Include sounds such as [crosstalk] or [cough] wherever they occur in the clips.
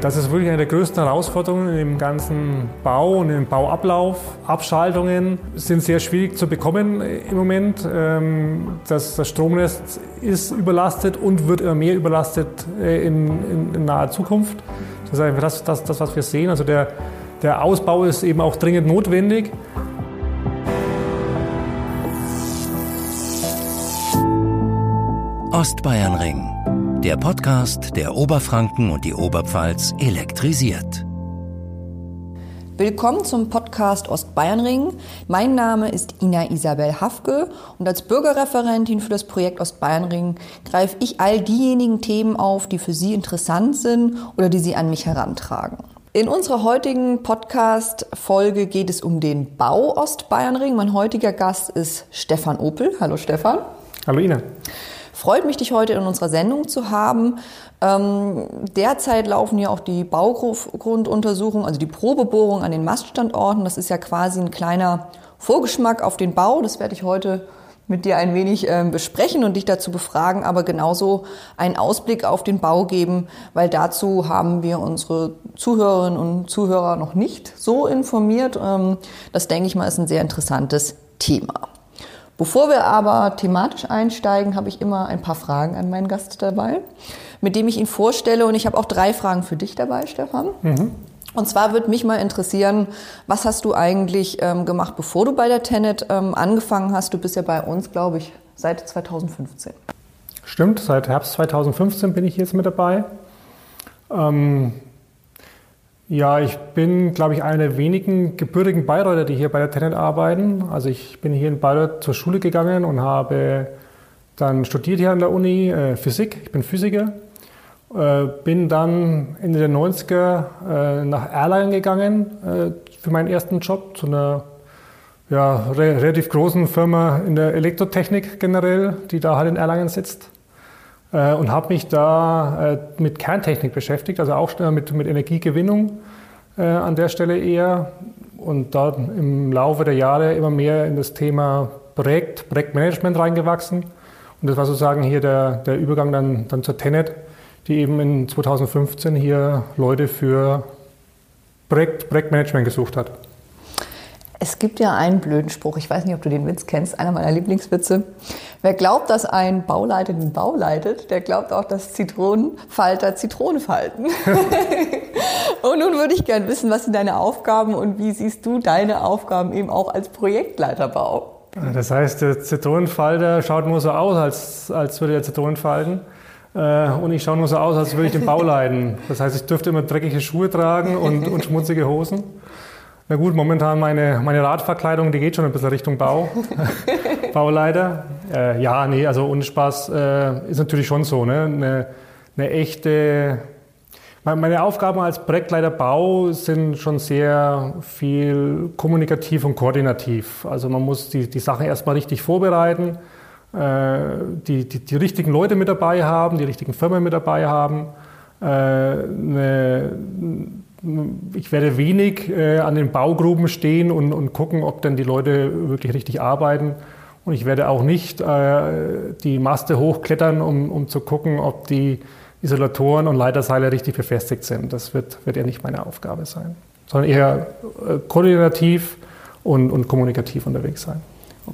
Das ist wirklich eine der größten Herausforderungen im ganzen Bau und im Bauablauf. Abschaltungen sind sehr schwierig zu bekommen im Moment. Ähm, das, das Stromnetz ist überlastet und wird immer mehr überlastet äh, in, in, in naher Zukunft. Das ist einfach das, das, das, was wir sehen. Also der, der Ausbau ist eben auch dringend notwendig. Ostbayernring der Podcast, der Oberfranken und die Oberpfalz elektrisiert. Willkommen zum Podcast Ostbayernring. Mein Name ist Ina Isabel Hafke und als Bürgerreferentin für das Projekt Ostbayernring greife ich all diejenigen Themen auf, die für Sie interessant sind oder die Sie an mich herantragen. In unserer heutigen Podcast-Folge geht es um den Bau Ostbayernring. Mein heutiger Gast ist Stefan Opel. Hallo Stefan. Hallo Ina. Freut mich, dich heute in unserer Sendung zu haben. Ähm, derzeit laufen ja auch die Baugrunduntersuchungen, also die Probebohrung an den Maststandorten. Das ist ja quasi ein kleiner Vorgeschmack auf den Bau. Das werde ich heute mit dir ein wenig äh, besprechen und dich dazu befragen, aber genauso einen Ausblick auf den Bau geben, weil dazu haben wir unsere Zuhörerinnen und Zuhörer noch nicht so informiert. Ähm, das denke ich mal ist ein sehr interessantes Thema. Bevor wir aber thematisch einsteigen, habe ich immer ein paar Fragen an meinen Gast dabei, mit dem ich ihn vorstelle. Und ich habe auch drei Fragen für dich dabei, Stefan. Mhm. Und zwar würde mich mal interessieren, was hast du eigentlich ähm, gemacht, bevor du bei der Tenet ähm, angefangen hast? Du bist ja bei uns, glaube ich, seit 2015. Stimmt, seit Herbst 2015 bin ich jetzt mit dabei. Ähm, ja, ich bin, glaube ich, einer der wenigen gebürtigen Bayreuther, die hier bei der Tenet arbeiten. Also ich bin hier in Bayreuth zur Schule gegangen und habe dann studiert hier an der Uni äh, Physik. Ich bin Physiker. Äh, bin dann Ende der 90er äh, nach Erlangen gegangen äh, für meinen ersten Job zu einer ja, re relativ großen Firma in der Elektrotechnik generell, die da halt in Erlangen sitzt. Äh, und habe mich da äh, mit Kerntechnik beschäftigt, also auch mit, mit Energiegewinnung äh, an der Stelle eher. Und da im Laufe der Jahre immer mehr in das Thema Projekt, Projektmanagement reingewachsen. Und das war sozusagen hier der, der Übergang dann, dann zur Tenet, die eben in 2015 hier Leute für Projekt, Projektmanagement gesucht hat. Es gibt ja einen blöden Spruch, ich weiß nicht, ob du den Witz kennst, einer meiner Lieblingswitze. Wer glaubt, dass ein Bauleiter den Bau leitet, der glaubt auch, dass Zitronenfalter Zitronen falten. [laughs] und nun würde ich gerne wissen, was sind deine Aufgaben und wie siehst du deine Aufgaben eben auch als Projektleiterbau? Das heißt, der Zitronenfalter schaut nur so aus, als, als würde er Zitronen falten. Äh, und ich schaue nur so aus, als würde ich den Bau leiten. Das heißt, ich dürfte immer dreckige Schuhe tragen und, und schmutzige Hosen. Na gut, momentan meine, meine Radverkleidung, die geht schon ein bisschen Richtung Bau, [laughs] Bauleiter. Äh, ja, nee, also ohne Spaß äh, ist natürlich schon so. Ne? Eine, eine echte, meine Aufgaben als Projektleiter Bau sind schon sehr viel kommunikativ und koordinativ. Also man muss die, die Sachen erstmal richtig vorbereiten, äh, die, die, die richtigen Leute mit dabei haben, die richtigen Firmen mit dabei haben. Äh, eine, ich werde wenig äh, an den Baugruben stehen und, und, gucken, ob denn die Leute wirklich richtig arbeiten. Und ich werde auch nicht äh, die Maste hochklettern, um, um, zu gucken, ob die Isolatoren und Leiterseile richtig befestigt sind. Das wird, wird eher nicht meine Aufgabe sein, sondern eher äh, koordinativ und, und kommunikativ unterwegs sein.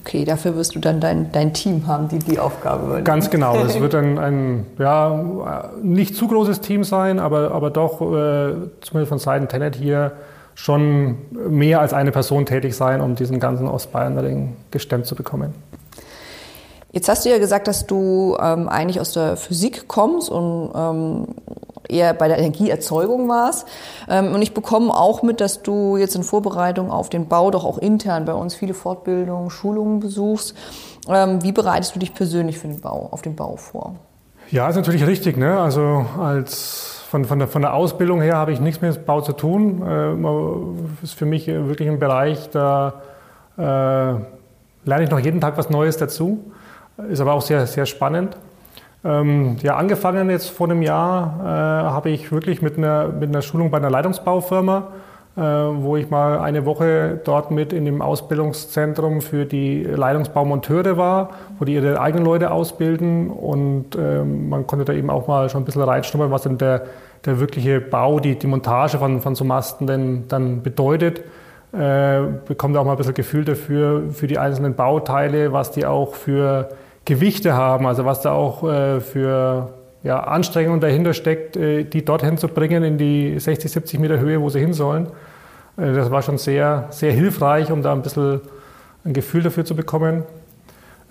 Okay, dafür wirst du dann dein, dein Team haben, die die Aufgabe übernehmen. Ganz genau. Es wird ein, ein [laughs] ja, nicht zu großes Team sein, aber, aber doch äh, zumindest von Seiten Tenet hier schon mehr als eine Person tätig sein, um diesen ganzen Ostbayern-Ring gestemmt zu bekommen. Jetzt hast du ja gesagt, dass du ähm, eigentlich aus der Physik kommst und ähm, eher bei der Energieerzeugung warst. Ähm, und ich bekomme auch mit, dass du jetzt in Vorbereitung auf den Bau doch auch intern bei uns viele Fortbildungen, Schulungen besuchst. Ähm, wie bereitest du dich persönlich für den Bau, auf den Bau vor? Ja, ist natürlich richtig. Ne? Also als von, von, der, von der Ausbildung her habe ich nichts mit Bau zu tun. Äh, ist für mich wirklich ein Bereich, da äh, lerne ich noch jeden Tag was Neues dazu. Ist aber auch sehr, sehr spannend. Ähm, ja, angefangen jetzt vor einem Jahr äh, habe ich wirklich mit einer, mit einer Schulung bei einer Leitungsbaufirma äh, wo ich mal eine Woche dort mit in dem Ausbildungszentrum für die Leitungsbaumonteure war, wo die ihre eigenen Leute ausbilden und äh, man konnte da eben auch mal schon ein bisschen reinschnuppern, was denn der, der wirkliche Bau, die, die Montage von, von so Masten denn dann bedeutet. Äh, bekommt auch mal ein bisschen Gefühl dafür, für die einzelnen Bauteile, was die auch für Gewichte haben, also was da auch äh, für ja, Anstrengung dahinter steckt, äh, die dorthin zu bringen in die 60, 70 Meter Höhe, wo sie hin sollen. Äh, das war schon sehr, sehr hilfreich, um da ein bisschen ein Gefühl dafür zu bekommen.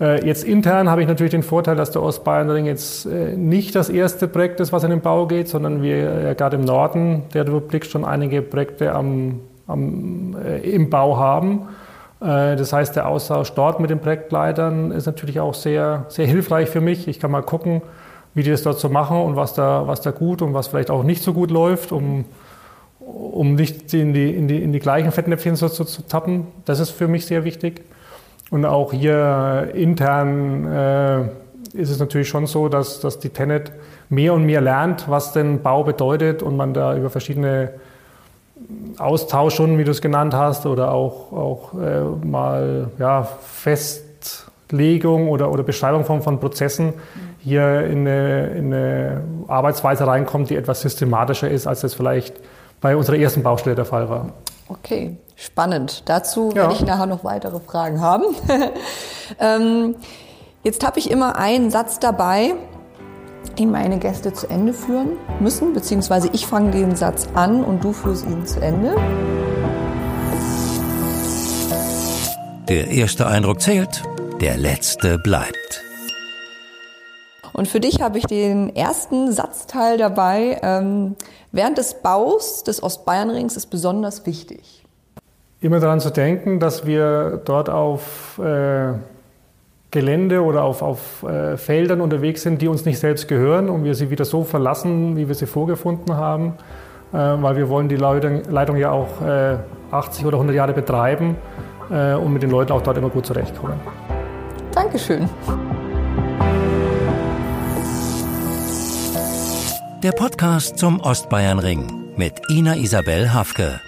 Äh, jetzt intern habe ich natürlich den Vorteil, dass der Ostbayernring jetzt nicht das erste Projekt ist, was in den Bau geht, sondern wir gerade im Norden der Republik schon einige Projekte am, am, im Bau haben. Das heißt, der Austausch dort mit den Projektleitern ist natürlich auch sehr, sehr hilfreich für mich. Ich kann mal gucken, wie die das dort so machen und was da, was da gut und was vielleicht auch nicht so gut läuft, um, um nicht in die, in, die, in die gleichen Fettnäpfchen so, so, zu tappen. Das ist für mich sehr wichtig. Und auch hier intern äh, ist es natürlich schon so, dass, dass die Tenet mehr und mehr lernt, was denn Bau bedeutet und man da über verschiedene Austauschstunden, wie du es genannt hast, oder auch, auch äh, mal ja, Festlegung oder, oder Beschreibung von, von Prozessen hier in eine, in eine Arbeitsweise reinkommt, die etwas systematischer ist, als das vielleicht bei unserer ersten Baustelle der Fall war. Okay, spannend. Dazu ja. werde ich nachher noch weitere Fragen haben. [laughs] ähm, jetzt habe ich immer einen Satz dabei, den meine Gäste zu Ende führen müssen, beziehungsweise ich fange den Satz an und du führst ihn zu Ende. Der erste Eindruck zählt, der letzte bleibt. Und für dich habe ich den ersten Satzteil dabei. Ähm, während des Baus des Ostbayernrings ist besonders wichtig. Immer daran zu denken, dass wir dort auf äh, Gelände oder auf, auf äh, Feldern unterwegs sind, die uns nicht selbst gehören und wir sie wieder so verlassen, wie wir sie vorgefunden haben, äh, weil wir wollen die Leitung, Leitung ja auch 80 äh, oder 100 Jahre betreiben äh, und mit den Leuten auch dort immer gut zurechtkommen. Dankeschön. Der Podcast zum Ostbayernring mit Ina Isabel Hafke.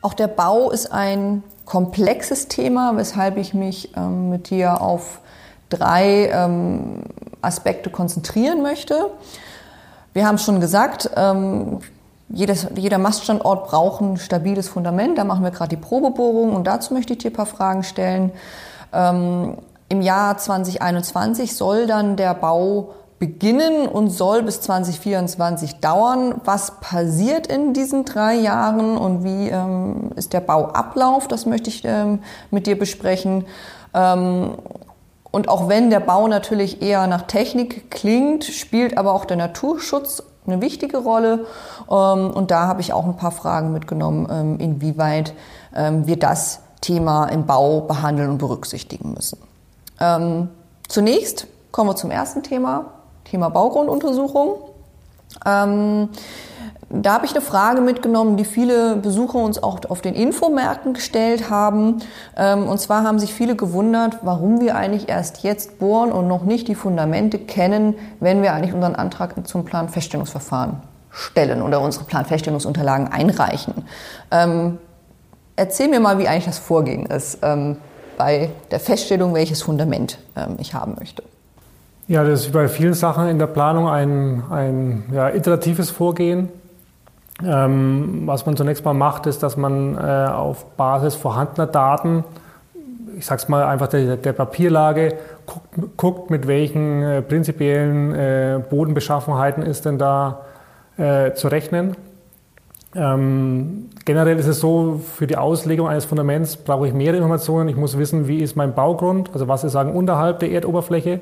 Auch der Bau ist ein komplexes Thema, weshalb ich mich ähm, mit dir auf drei ähm, Aspekte konzentrieren möchte. Wir haben schon gesagt, ähm, jedes, jeder Maststandort braucht ein stabiles Fundament. Da machen wir gerade die Probebohrung und dazu möchte ich dir ein paar Fragen stellen. Ähm, Im Jahr 2021 soll dann der Bau beginnen und soll bis 2024 dauern. Was passiert in diesen drei Jahren und wie ähm, ist der Bauablauf? Das möchte ich ähm, mit dir besprechen. Ähm, und auch wenn der Bau natürlich eher nach Technik klingt, spielt aber auch der Naturschutz eine wichtige Rolle. Ähm, und da habe ich auch ein paar Fragen mitgenommen, ähm, inwieweit ähm, wir das Thema im Bau behandeln und berücksichtigen müssen. Zunächst kommen wir zum ersten Thema, Thema Baugrunduntersuchung. Ähm, da habe ich eine Frage mitgenommen, die viele Besucher uns auch auf den Infomärkten gestellt haben. Ähm, und zwar haben sich viele gewundert, warum wir eigentlich erst jetzt bohren und noch nicht die Fundamente kennen, wenn wir eigentlich unseren Antrag zum Planfeststellungsverfahren stellen oder unsere Planfeststellungsunterlagen einreichen. Ähm, erzähl mir mal, wie eigentlich das Vorgehen ist ähm, bei der Feststellung, welches Fundament ähm, ich haben möchte. Ja, das ist bei vielen Sachen in der Planung ein, ein ja, iteratives Vorgehen. Ähm, was man zunächst mal macht, ist, dass man äh, auf Basis vorhandener Daten, ich sage es mal einfach der, der Papierlage, guckt, guckt, mit welchen äh, prinzipiellen äh, Bodenbeschaffenheiten ist denn da äh, zu rechnen. Ähm, generell ist es so, für die Auslegung eines Fundaments brauche ich mehrere Informationen. Ich muss wissen, wie ist mein Baugrund, also was ist sagen unterhalb der Erdoberfläche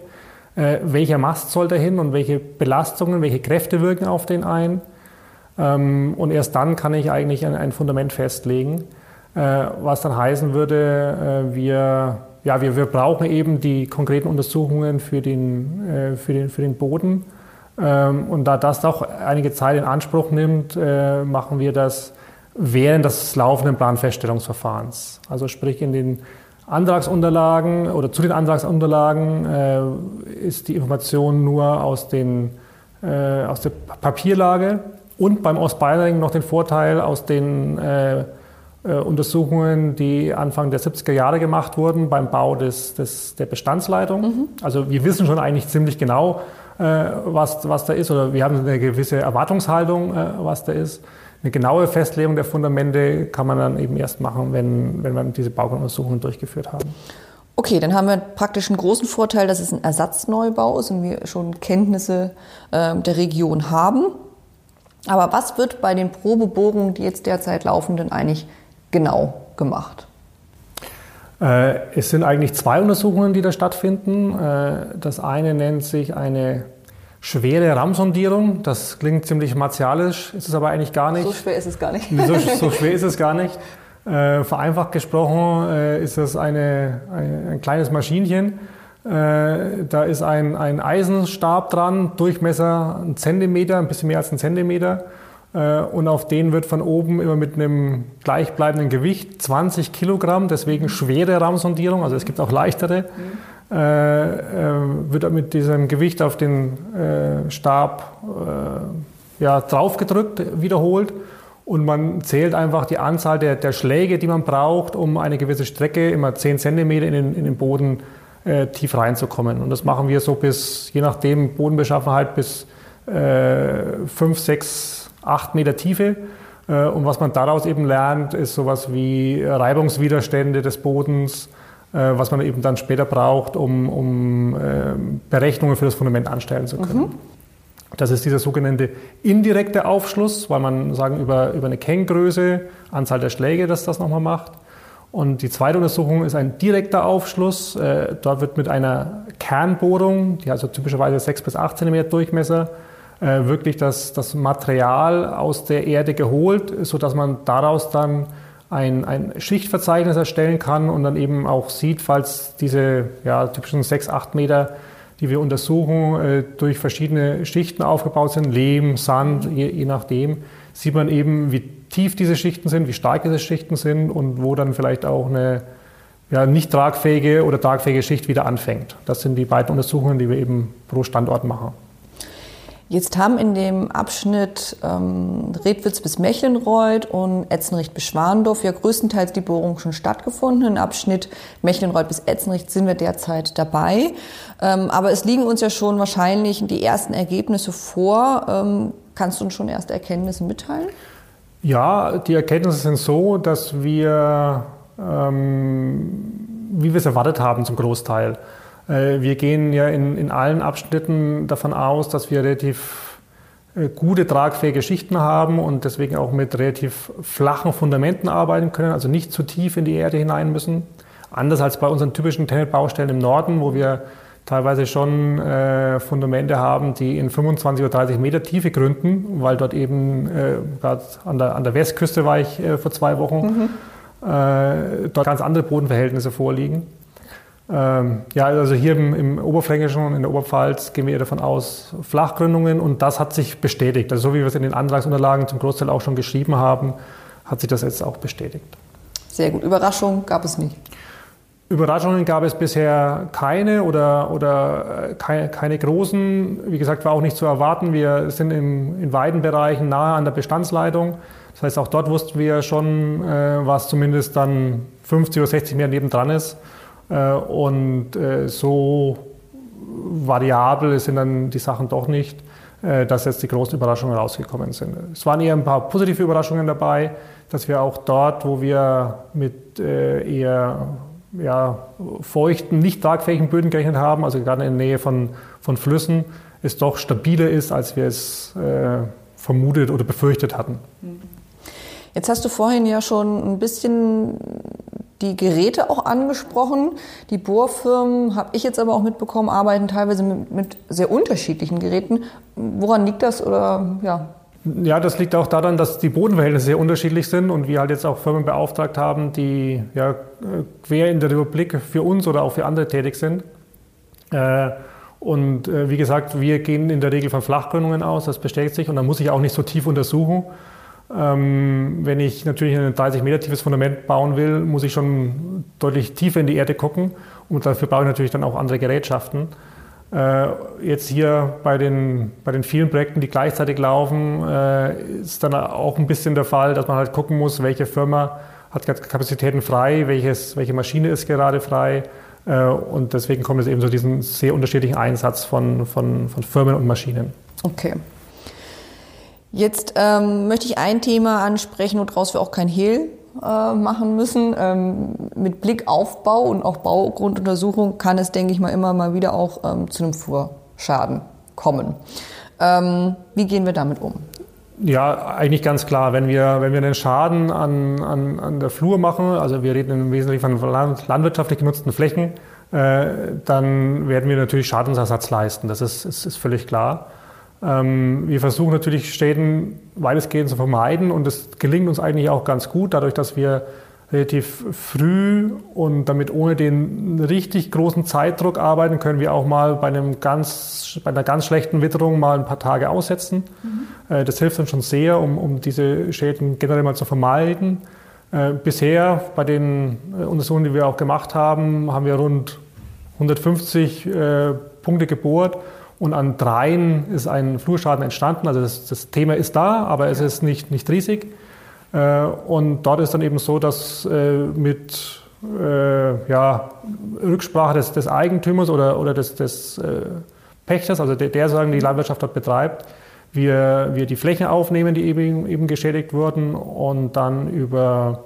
äh, welcher Mast soll dahin und welche Belastungen, welche Kräfte wirken auf den ein. Ähm, und erst dann kann ich eigentlich ein, ein Fundament festlegen, äh, was dann heißen würde, äh, wir, ja, wir, wir brauchen eben die konkreten Untersuchungen für den, äh, für den, für den Boden. Ähm, und da das auch einige Zeit in Anspruch nimmt, äh, machen wir das während des laufenden Planfeststellungsverfahrens. Also sprich in den Antragsunterlagen oder zu den Antragsunterlagen äh, ist die Information nur aus, den, äh, aus der Papierlage Und beim Ostbayering noch den Vorteil aus den äh, äh, Untersuchungen, die Anfang der 70er Jahre gemacht wurden beim Bau des, des, der Bestandsleitung. Mhm. Also wir wissen schon eigentlich ziemlich genau, äh, was, was da ist, oder wir haben eine gewisse Erwartungshaltung, äh, was da ist. Eine genaue Festlegung der Fundamente kann man dann eben erst machen, wenn, wenn wir diese Baugrunduntersuchungen durchgeführt haben. Okay, dann haben wir praktisch einen großen Vorteil, dass es ein Ersatzneubau ist und wir schon Kenntnisse äh, der Region haben. Aber was wird bei den Probebohrungen, die jetzt derzeit laufen, denn eigentlich genau gemacht? Äh, es sind eigentlich zwei Untersuchungen, die da stattfinden. Äh, das eine nennt sich eine schwere Raumsondierung. Das klingt ziemlich martialisch, ist es aber eigentlich gar nicht. So schwer ist es gar nicht. So, [laughs] so schwer ist es gar nicht. Äh, vereinfacht gesprochen ist es eine, ein, ein kleines Maschinchen. da ist ein, ein Eisenstab dran, Durchmesser ein Zentimeter, ein bisschen mehr als ein Zentimeter. Äh, und auf den wird von oben immer mit einem gleichbleibenden Gewicht 20 Kilogramm, deswegen schwere Rahmsondierung, also es gibt auch leichtere, mhm. Äh, äh, wird mit diesem Gewicht auf den äh, Stab äh, ja, draufgedrückt, wiederholt. Und man zählt einfach die Anzahl der, der, Schläge, die man braucht, um eine gewisse Strecke, immer 10 Zentimeter in den, in den Boden äh, tief reinzukommen. Und das machen wir so bis, je nachdem Bodenbeschaffenheit, bis 5, 6 acht Meter Tiefe. Äh, und was man daraus eben lernt, ist sowas wie Reibungswiderstände des Bodens, äh, was man eben dann später braucht, um, um ähm, Berechnungen für das Fundament anstellen zu können. Mhm. Das ist dieser sogenannte indirekte Aufschluss, weil man sagen über, über eine Kenngröße, Anzahl der Schläge, dass das nochmal macht. Und die zweite Untersuchung ist ein direkter Aufschluss. Äh, dort wird mit einer Kernbohrung, die also typischerweise 6 bis 8 cm Durchmesser, äh, wirklich das, das Material aus der Erde geholt, sodass man daraus dann ein, ein Schichtverzeichnis erstellen kann und dann eben auch sieht, falls diese ja, typischen 6, 8 Meter, die wir untersuchen, äh, durch verschiedene Schichten aufgebaut sind, Lehm, Sand, je, je nachdem, sieht man eben, wie tief diese Schichten sind, wie stark diese Schichten sind und wo dann vielleicht auch eine ja, nicht tragfähige oder tragfähige Schicht wieder anfängt. Das sind die beiden Untersuchungen, die wir eben pro Standort machen. Jetzt haben in dem Abschnitt ähm, Redwitz bis Mechlenreuth und Etzenricht bis Schwandorf ja größtenteils die Bohrungen schon stattgefunden. Im Abschnitt Mechlenreuth bis Etzenricht sind wir derzeit dabei. Ähm, aber es liegen uns ja schon wahrscheinlich die ersten Ergebnisse vor. Ähm, kannst du uns schon erste Erkenntnisse mitteilen? Ja, die Erkenntnisse sind so, dass wir, ähm, wie wir es erwartet haben, zum Großteil, wir gehen ja in, in allen Abschnitten davon aus, dass wir relativ äh, gute tragfähige Schichten haben und deswegen auch mit relativ flachen Fundamenten arbeiten können, also nicht zu tief in die Erde hinein müssen. Anders als bei unseren typischen Tennet-Baustellen im Norden, wo wir teilweise schon äh, Fundamente haben, die in 25 oder 30 Meter Tiefe gründen, weil dort eben, äh, gerade an der, an der Westküste war ich äh, vor zwei Wochen, mhm. äh, dort ganz andere Bodenverhältnisse vorliegen. Ähm, ja, also hier im, im Oberfränkischen und in der Oberpfalz gehen wir davon aus, Flachgründungen und das hat sich bestätigt. Also so wie wir es in den Antragsunterlagen zum Großteil auch schon geschrieben haben, hat sich das jetzt auch bestätigt. Sehr gut. Überraschungen gab es nicht. Überraschungen gab es bisher keine oder, oder äh, keine, keine, großen. Wie gesagt, war auch nicht zu erwarten. Wir sind im, in weiten Bereichen nahe an der Bestandsleitung. Das heißt, auch dort wussten wir schon, äh, was zumindest dann 50 oder 60 Meter nebendran ist. Äh, und äh, so variabel sind dann die Sachen doch nicht, äh, dass jetzt die großen Überraschungen rausgekommen sind. Es waren eher ein paar positive Überraschungen dabei, dass wir auch dort, wo wir mit eher ja, feuchten, nicht tragfähigen Böden gerechnet haben, also gerade in der Nähe von, von Flüssen, es doch stabiler ist, als wir es äh, vermutet oder befürchtet hatten. Jetzt hast du vorhin ja schon ein bisschen die Geräte auch angesprochen. Die Bohrfirmen, habe ich jetzt aber auch mitbekommen, arbeiten teilweise mit, mit, sehr unterschiedlichen Geräten. Woran liegt das oder ja? Ja, das liegt auch daran, dass die Bodenverhältnisse sehr unterschiedlich sind und wir halt jetzt auch Firmen beauftragt haben, die ja, quer in der Republik für uns oder auch für andere tätig sind. Äh, und äh, wie gesagt, wir gehen in der Regel von Flachgründungen aus, das bestätigt sich und dann muss ich auch nicht so tief untersuchen. Ähm, wenn ich natürlich ein 30 Meter tiefes Fundament bauen will, muss ich schon deutlich tiefer in die Erde gucken und dafür brauche ich natürlich dann auch andere Gerätschaften. Äh, jetzt hier bei den, bei den vielen Projekten, die gleichzeitig laufen, äh, ist dann auch ein bisschen der Fall, dass man halt gucken muss, welche Firma hat Kapazitäten frei, welches, welche Maschine ist gerade frei. Äh, und deswegen kommt es eben zu diesem sehr unterschiedlichen Einsatz von, von, von Firmen und Maschinen. Okay. Jetzt ähm, möchte ich ein Thema ansprechen, woraus wir auch kein Hehl äh, machen müssen. Ähm, mit Blick auf Bau und auch Baugrunduntersuchung kann es, denke ich mal, immer mal wieder auch ähm, zu einem Fuhrschaden kommen. Ähm, wie gehen wir damit um? Ja, eigentlich ganz klar. Wenn wir, wenn wir einen Schaden an, an, an der Flur machen, also wir reden im Wesentlichen von landwirtschaftlich genutzten Flächen, äh, dann werden wir natürlich Schadensersatz leisten. Das ist, ist, ist völlig klar. Ähm, wir versuchen natürlich Schäden weitestgehend zu vermeiden und das gelingt uns eigentlich auch ganz gut, dadurch, dass wir relativ früh und damit ohne den richtig großen Zeitdruck arbeiten, können wir auch mal bei, einem ganz, bei einer ganz schlechten Witterung mal ein paar Tage aussetzen. Mhm. Äh, das hilft uns schon sehr, um, um diese Schäden generell mal zu vermeiden. Äh, bisher bei den äh, Untersuchungen, die wir auch gemacht haben, haben wir rund 150 Punkte gebohrt und an dreien ist ein Flurschaden entstanden. Also das, das Thema ist da, aber es ist nicht, nicht riesig. Äh, und dort ist dann eben so, dass äh, mit äh, ja, Rücksprache des, des, Eigentümers oder, oder des, des Pächters, also der, der sagen, die Landwirtschaft dort betreibt, wir, wir die Flächen aufnehmen, die eben, eben geschädigt wurden und dann über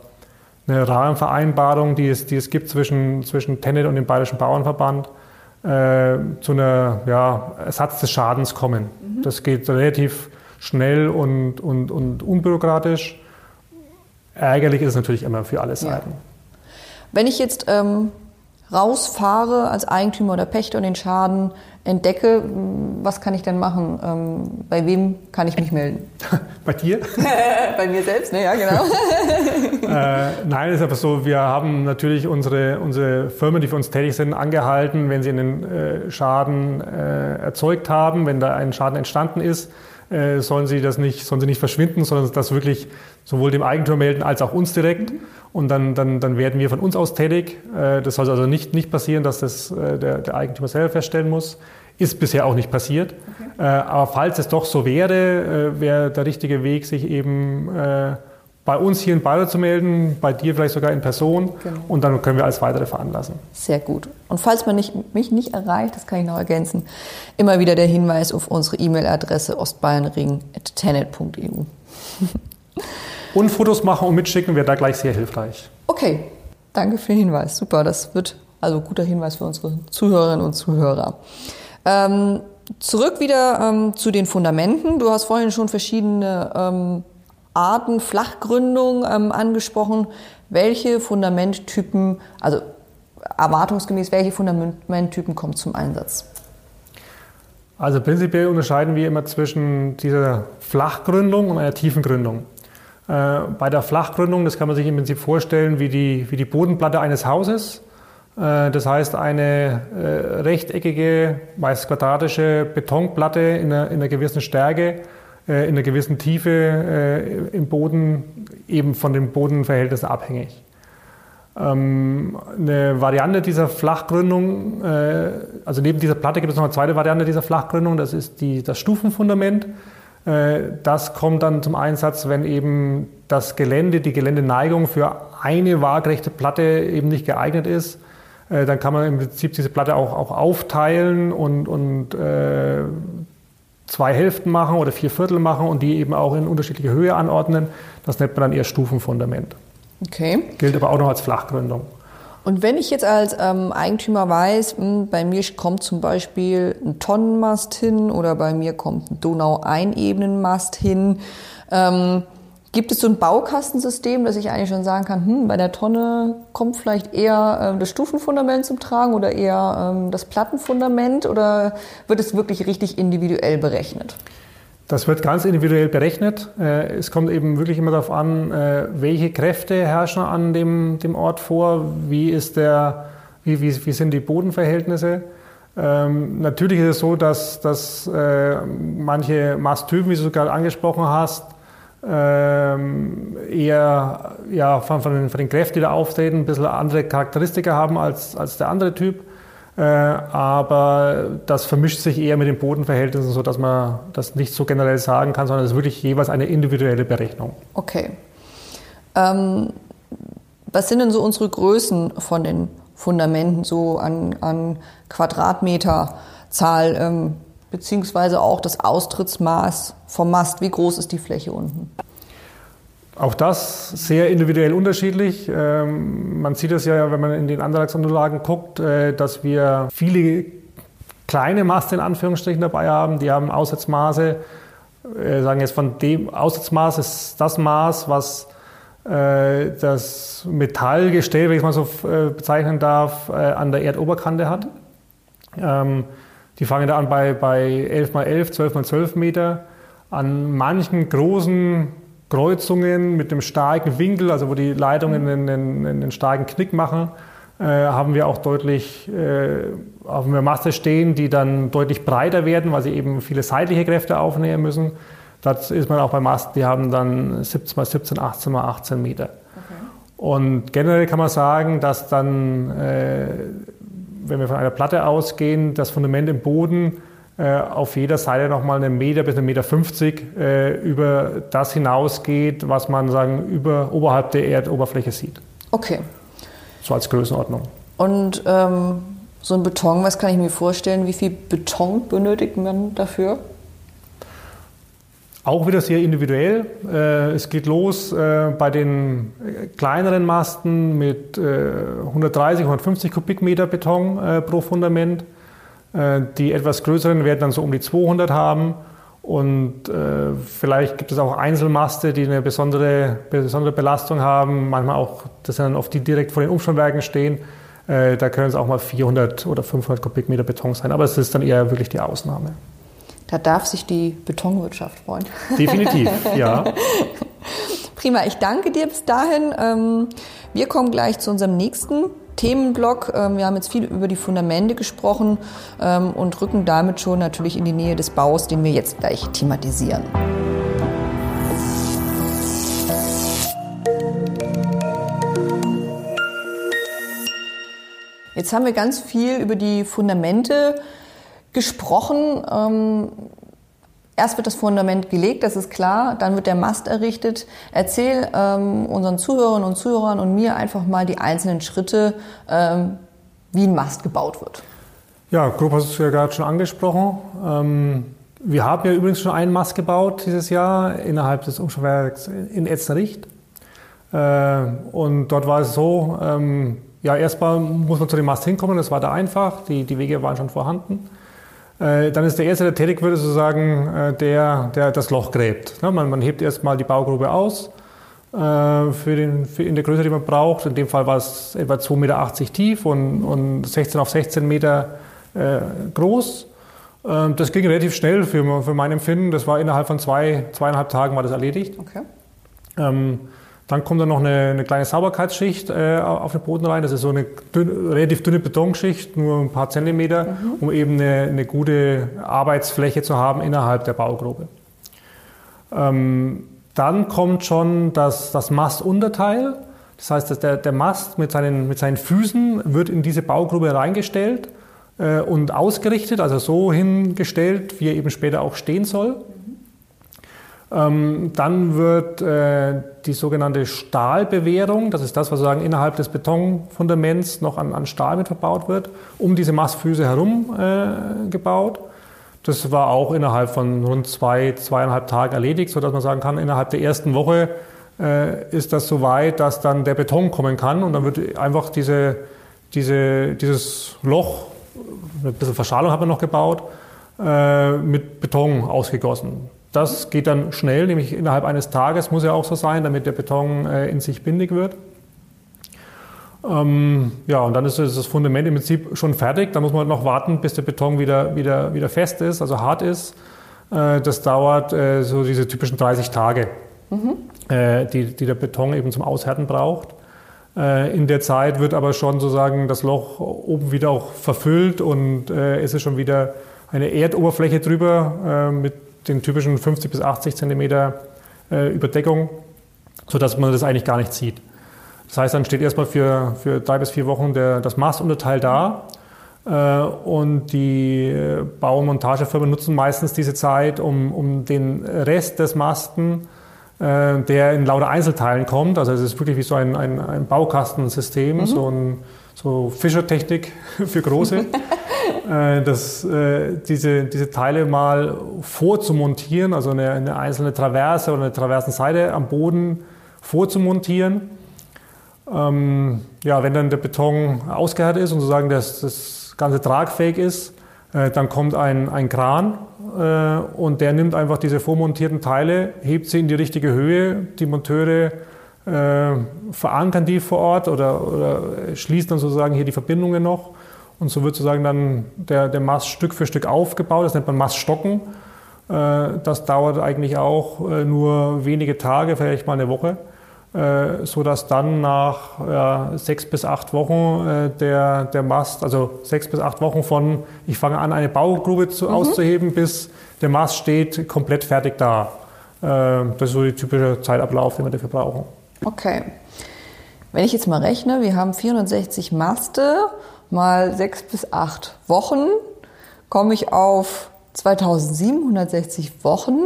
eine Rahmenvereinbarung, die es, die es gibt zwischen, zwischen Tenet und dem Bayerischen Bauernverband, äh, zu einer ja, Ersatz des Schadens kommen. Mhm. Das geht relativ schnell und, und, und unbürokratisch. Ärgerlich ist es natürlich immer für alle Seiten. Ja. Wenn ich jetzt ähm, rausfahre als Eigentümer oder Pächter und den Schaden entdecke, was kann ich denn machen? Ähm, bei wem kann ich mich melden? [laughs] Bei dir? [laughs] bei mir selbst, ne? Ja, genau. [laughs] äh, nein, ist aber so, wir haben natürlich unsere, unsere Firmen, die für uns tätig sind, angehalten, wenn sie einen äh, Schaden äh, erzeugt haben, wenn da ein Schaden entstanden ist, äh, sollen sie das nicht, sollen sie nicht verschwinden, sondern das wirklich sowohl dem Eigentümer melden als auch uns direkt. Und dann, dann, dann werden wir von uns aus tätig. Äh, das soll also nicht, nicht passieren, dass das äh, der, der Eigentümer selber feststellen muss. Ist bisher auch nicht passiert. Okay. Aber falls es doch so wäre, wäre der richtige Weg, sich eben bei uns hier in Bayern zu melden, bei dir vielleicht sogar in Person genau. und dann können wir alles weitere veranlassen. Sehr gut. Und falls man nicht, mich nicht erreicht, das kann ich noch ergänzen, immer wieder der Hinweis auf unsere E-Mail-Adresse ostbayernring.tenet.eu. [laughs] und Fotos machen und mitschicken wäre da gleich sehr hilfreich. Okay, danke für den Hinweis. Super, das wird also guter Hinweis für unsere Zuhörerinnen und Zuhörer. Ähm, zurück wieder ähm, zu den Fundamenten. Du hast vorhin schon verschiedene ähm, Arten, Flachgründung ähm, angesprochen. Welche Fundamenttypen, also erwartungsgemäß, welche Fundamenttypen kommen zum Einsatz? Also prinzipiell unterscheiden wir immer zwischen dieser Flachgründung und einer tiefen Gründung. Äh, bei der Flachgründung, das kann man sich im Prinzip vorstellen wie die, wie die Bodenplatte eines Hauses. Äh, das heißt, eine äh, rechteckige, meist quadratische Betonplatte in einer, in einer gewissen Stärke, in einer gewissen Tiefe äh, im Boden, eben von den Bodenverhältnissen abhängig. Ähm, eine Variante dieser Flachgründung, äh, also neben dieser Platte gibt es noch eine zweite Variante dieser Flachgründung, das ist die, das Stufenfundament. Das kommt dann zum Einsatz, wenn eben das Gelände, die Geländeneigung für eine waagrechte Platte eben nicht geeignet ist. Dann kann man im Prinzip diese Platte auch, auch aufteilen und, und äh, zwei Hälften machen oder vier Viertel machen und die eben auch in unterschiedliche Höhe anordnen. Das nennt man dann eher Stufenfundament. Okay. Gilt aber auch noch als Flachgründung. Und wenn ich jetzt als ähm, Eigentümer weiß, mh, hm, bei mir kommt zum Beispiel ein Tonnenmast hin oder bei mir kommt ein Donau-Einebenenmast hin, ähm, Gibt es so ein Baukastensystem, dass ich eigentlich schon sagen kann, hm, bei der Tonne kommt vielleicht eher äh, das Stufenfundament zum Tragen oder eher ähm, das Plattenfundament oder wird es wirklich richtig individuell berechnet? Das wird ganz individuell berechnet. Äh, es kommt eben wirklich immer darauf an, äh, welche Kräfte herrschen an dem, dem Ort vor, wie, ist der, wie, wie, wie sind die Bodenverhältnisse. Ähm, natürlich ist es so, dass, dass äh, manche Masttypen, wie du gerade angesprochen hast, ähm, eher ja, von, von, den, von den Kräften, die da auftreten, ein bisschen andere Charakteristika haben als, als der andere Typ. Äh, aber das vermischt sich eher mit den Bodenverhältnissen, sodass man das nicht so generell sagen kann, sondern es ist wirklich jeweils eine individuelle Berechnung. Okay. Ähm, was sind denn so unsere Größen von den Fundamenten, so an, an Quadratmeterzahl, ähm, beziehungsweise auch das Austrittsmaß vom Mast? Wie groß ist die Fläche unten? Auch das sehr individuell unterschiedlich. Ähm, man sieht es ja, wenn man in den Antragsunterlagen guckt, äh, dass wir viele kleine Maste in Anführungsstrichen dabei haben. Die haben Aussatzmaße, äh, sagen jetzt von dem Aussatzmaß ist das Maß, was äh, das Metallgestell, wenn ich es mal so bezeichnen darf, an der Erdoberkante hat. Die fangen da an bei, bei 11 x 11, 12 x 12 Meter. An manchen großen Kreuzungen mit einem starken Winkel, also wo die Leitungen einen, einen, einen starken Knick machen, äh, haben wir auch deutlich äh, auf einer Masse stehen, die dann deutlich breiter werden, weil sie eben viele seitliche Kräfte aufnehmen müssen. Das ist man auch bei Masten, die haben dann 17 mal 17, 18 mal 18 Meter. Okay. Und generell kann man sagen, dass dann, äh, wenn wir von einer Platte ausgehen, das Fundament im Boden äh, auf jeder Seite nochmal einen Meter bis einen Meter 50 äh, über das hinausgeht, was man sagen über oberhalb der Erdoberfläche sieht. Okay. So als Größenordnung. Und ähm, so ein Beton, was kann ich mir vorstellen? Wie viel Beton benötigt man dafür? Auch wieder sehr individuell. Äh, es geht los äh, bei den kleineren Masten mit 130, 150 Kubikmeter Beton pro Fundament. Äh, die etwas größeren werden dann so um die 200 haben. Und äh, vielleicht gibt es auch Einzelmaste, die eine besondere, besondere Belastung haben. Manchmal auch, das sind dann oft die direkt vor den Umspannwerken stehen. Äh, da können es auch mal 400 oder 500 Kubikmeter Beton sein. Aber es ist dann eher wirklich die Ausnahme. Da darf sich die Betonwirtschaft freuen. Definitiv, [laughs] ja. Prima, ich danke dir bis dahin. Ähm, wir kommen gleich zu unserem nächsten Themenblock. Ähm, wir haben jetzt viel über die Fundamente gesprochen ähm, und rücken damit schon natürlich in die Nähe des Baus, den wir jetzt gleich thematisieren. Jetzt haben wir ganz viel über die Fundamente gesprochen. Ähm, Erst wird das Fundament gelegt, das ist klar, dann wird der Mast errichtet. Erzähl ähm, unseren Zuhörerinnen und Zuhörern und mir einfach mal die einzelnen Schritte, ähm, wie ein Mast gebaut wird. Ja, grob hast du es ja gerade schon angesprochen. Ähm, wir haben ja übrigens schon einen Mast gebaut dieses Jahr innerhalb des Umschauwerks in Etznerricht. Äh, und dort war es so, ähm, ja, erstmal muss man zu dem Mast hinkommen, das war da einfach, die, die Wege waren schon vorhanden. Äh, dann ist der Erste, der tätig wird, sozusagen äh, der, der das Loch gräbt. Ne, man, man hebt erstmal die Baugrube aus äh, für den, für in der Größe, die man braucht. In dem Fall war es etwa 2,80 Meter tief und, und 16 auf 16 Meter groß. Ähm, das ging relativ schnell für, für mein Empfinden. Das war innerhalb von zwei, zweieinhalb Tagen war das erledigt. Okay. Ähm, dann kommt dann noch eine, eine kleine Sauberkeitsschicht äh, auf den Boden rein. Das ist so eine dünn, relativ dünne Betonschicht, nur ein paar Zentimeter, mhm. um eben eine, eine, gute Arbeitsfläche zu haben innerhalb der Baugrube. Ähm, dann kommt schon das, das Mastunterteil. Das heißt, dass der, der Mast mit seinen, mit seinen Füßen wird in diese Baugrube reingestellt äh, und ausgerichtet, also so hingestellt, wie er eben später auch stehen soll. Ähm, dann wird äh, die sogenannte Stahlbewehrung, das ist das, was sagen, innerhalb des Betonfundaments noch an, an Stahl mit verbaut wird, um diese Mastfüße herum äh, gebaut. Das war auch innerhalb von rund zwei, zweieinhalb Tagen erledigt, sodass man sagen kann, innerhalb der ersten Woche äh, ist das so weit, dass dann der Beton kommen kann und dann wird einfach diese, diese, dieses Loch, ein bisschen Verschalung haben wir noch gebaut, äh, mit Beton ausgegossen. Das geht dann schnell, nämlich innerhalb eines Tages muss ja auch so sein, damit der Beton äh, in sich bindig wird. Ähm, ja, und dann ist das Fundament im Prinzip schon fertig. Da muss man noch warten, bis der Beton wieder, wieder, wieder fest ist, also hart ist. Äh, das dauert äh, so diese typischen 30 Tage, mhm. Äh, die, die der Beton eben zum Aushärten braucht. In der Zeit wird aber schon sozusagen das Loch oben wieder auch verfüllt und es ist schon wieder eine Erdoberfläche drüber mit den typischen 50 bis 80 Zentimeter äh, Überdeckung, sodass man das eigentlich gar nicht sieht. Das heißt, dann steht erstmal für, für drei bis vier Wochen der, das Mastunterteil da. Äh, und die äh, Bau- und Montagefirmen nutzen meistens diese Zeit, um, um den Rest des Masten, äh, der in lauter Einzelteilen kommt, also es ist wirklich wie so ein, ein, ein Baukastensystem, mhm. so, ein, so Fischertechnik [laughs] für Große, [laughs] das, diese, diese Teile mal vorzumontieren, also eine, eine einzelne Traverse oder eine Traversenseite am Boden vorzumontieren. Ähm, ja, wenn dann der Beton ausgehärtet ist und sozusagen das, das Ganze tragfähig ist, äh, dann kommt ein, ein Kran äh, und der nimmt einfach diese vormontierten Teile, hebt sie in die richtige Höhe. Die Monteure äh, verankern die vor Ort oder, oder schließen dann sozusagen hier die Verbindungen noch. Und so wird sozusagen dann der, der Mast Stück für Stück aufgebaut. Das nennt man Maststocken. Das dauert eigentlich auch nur wenige Tage, vielleicht mal eine Woche. Äh, so dass dann nach ja, sechs bis acht Wochen äh, der, der Mast, also sechs bis acht Wochen von ich fange an, eine Baugrube zu, mhm. auszuheben, bis der Mast steht komplett fertig da. Äh, das ist so der typische Zeitablauf, den wir dafür brauchen. Okay. Wenn ich jetzt mal rechne, wir haben 460 Maste mal sechs bis acht Wochen, komme ich auf 2760 Wochen.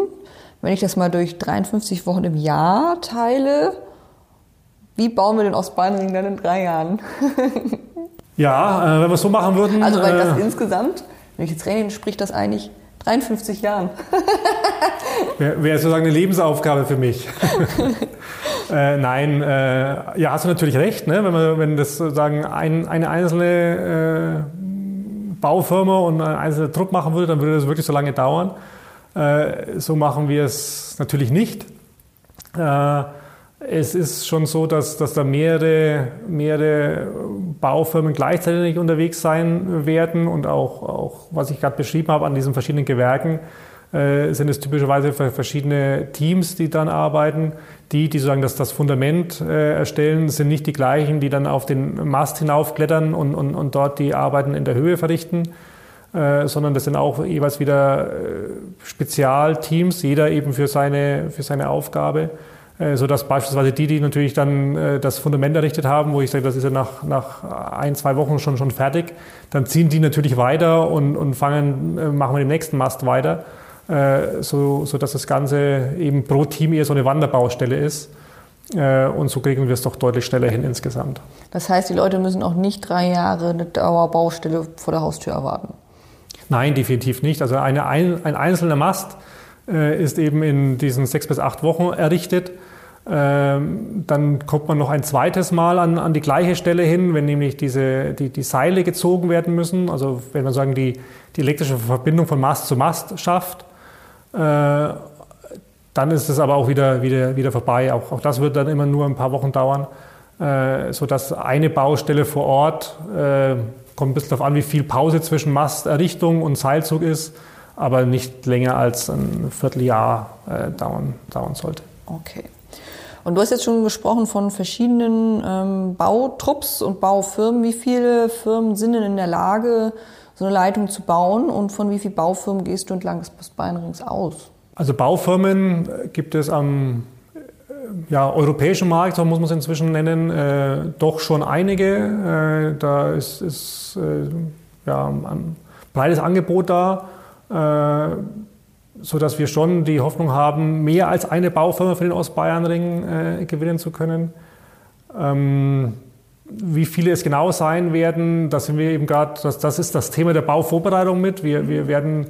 Wenn ich das mal durch 53 Wochen im Jahr teile, wie bauen wir den Ostbahnring dann in drei Jahren? ja, äh, wenn wir es so machen würden. Also, weil das äh, insgesamt, wenn ich jetzt rede, spricht das eigentlich 53 Jahren. [laughs] Wäre wär sozusagen eine Lebensaufgabe für mich. [laughs] äh, nein, äh, ja, hast du natürlich recht, ne? wenn, man, wenn das sozusagen ein, eine einzelne äh, Baufirma und ein einzelner Trupp machen würde, dann würde das wirklich so lange dauern. Äh, so machen wir es natürlich nicht. Es ist schon so, dass, dass da mehrere, mehrere Baufirmen gleichzeitig unterwegs sein werden und auch, auch was ich gerade beschrieben habe an diesen verschiedenen Gewerken, äh, sind es typischerweise verschiedene Teams, die dann arbeiten. Die, die sozusagen das, das Fundament äh, erstellen, sind nicht die gleichen, die dann auf den Mast hinaufklettern und, und, und dort die Arbeiten in der Höhe verrichten, äh, sondern das sind auch jeweils wieder äh, Spezialteams, jeder eben für seine, für seine Aufgabe. Äh, sodass beispielsweise die, die natürlich dann äh, das Fundament errichtet haben, wo ich sage, das ist ja nach, nach ein, zwei Wochen schon, schon fertig, dann ziehen die natürlich weiter und, und fangen, äh, machen wir den nächsten Mast weiter, so, so dass das Ganze eben pro Team eher so eine Wanderbaustelle ist. Und so kriegen wir es doch deutlich schneller hin insgesamt. Das heißt, die Leute müssen auch nicht drei Jahre eine Dauerbaustelle vor der Haustür erwarten? Nein, definitiv nicht. Also eine, ein, ein einzelner Mast ist eben in diesen sechs bis acht Wochen errichtet. Ähm, dann kommt man noch ein zweites Mal an, an die gleiche Stelle hin, wenn nämlich diese, die, die Seile gezogen werden müssen. Also wenn man sagen, die, die elektrische Verbindung von Mast zu Mast schafft, äh, dann ist es aber auch wieder, wieder, wieder vorbei. Auch, auch das wird dann immer nur ein paar Wochen dauern, äh, sodass eine Baustelle vor Ort, äh, kommt ein bisschen darauf an, wie viel Pause zwischen Masterrichtung und Seilzug ist, aber nicht länger als ein Vierteljahr dauern, dauern sollte. Okay. Und du hast jetzt schon gesprochen von verschiedenen ähm, Bautrupps und Baufirmen. Wie viele Firmen sind denn in der Lage, so eine Leitung zu bauen und von wie vielen Baufirmen gehst du entlang des Beinrings aus? Also Baufirmen gibt es am äh, ja, europäischen Markt, so muss man es inzwischen nennen, äh, doch schon einige. Äh, da ist, ist äh, ja, ein breites Angebot da. Äh, so dass wir schon die Hoffnung haben, mehr als eine Baufirma für den Ostbayernring äh, gewinnen zu können. Ähm, wie viele es genau sein werden, da sind wir eben gerade, das, das ist das Thema der Bauvorbereitung mit. Wir, wir werden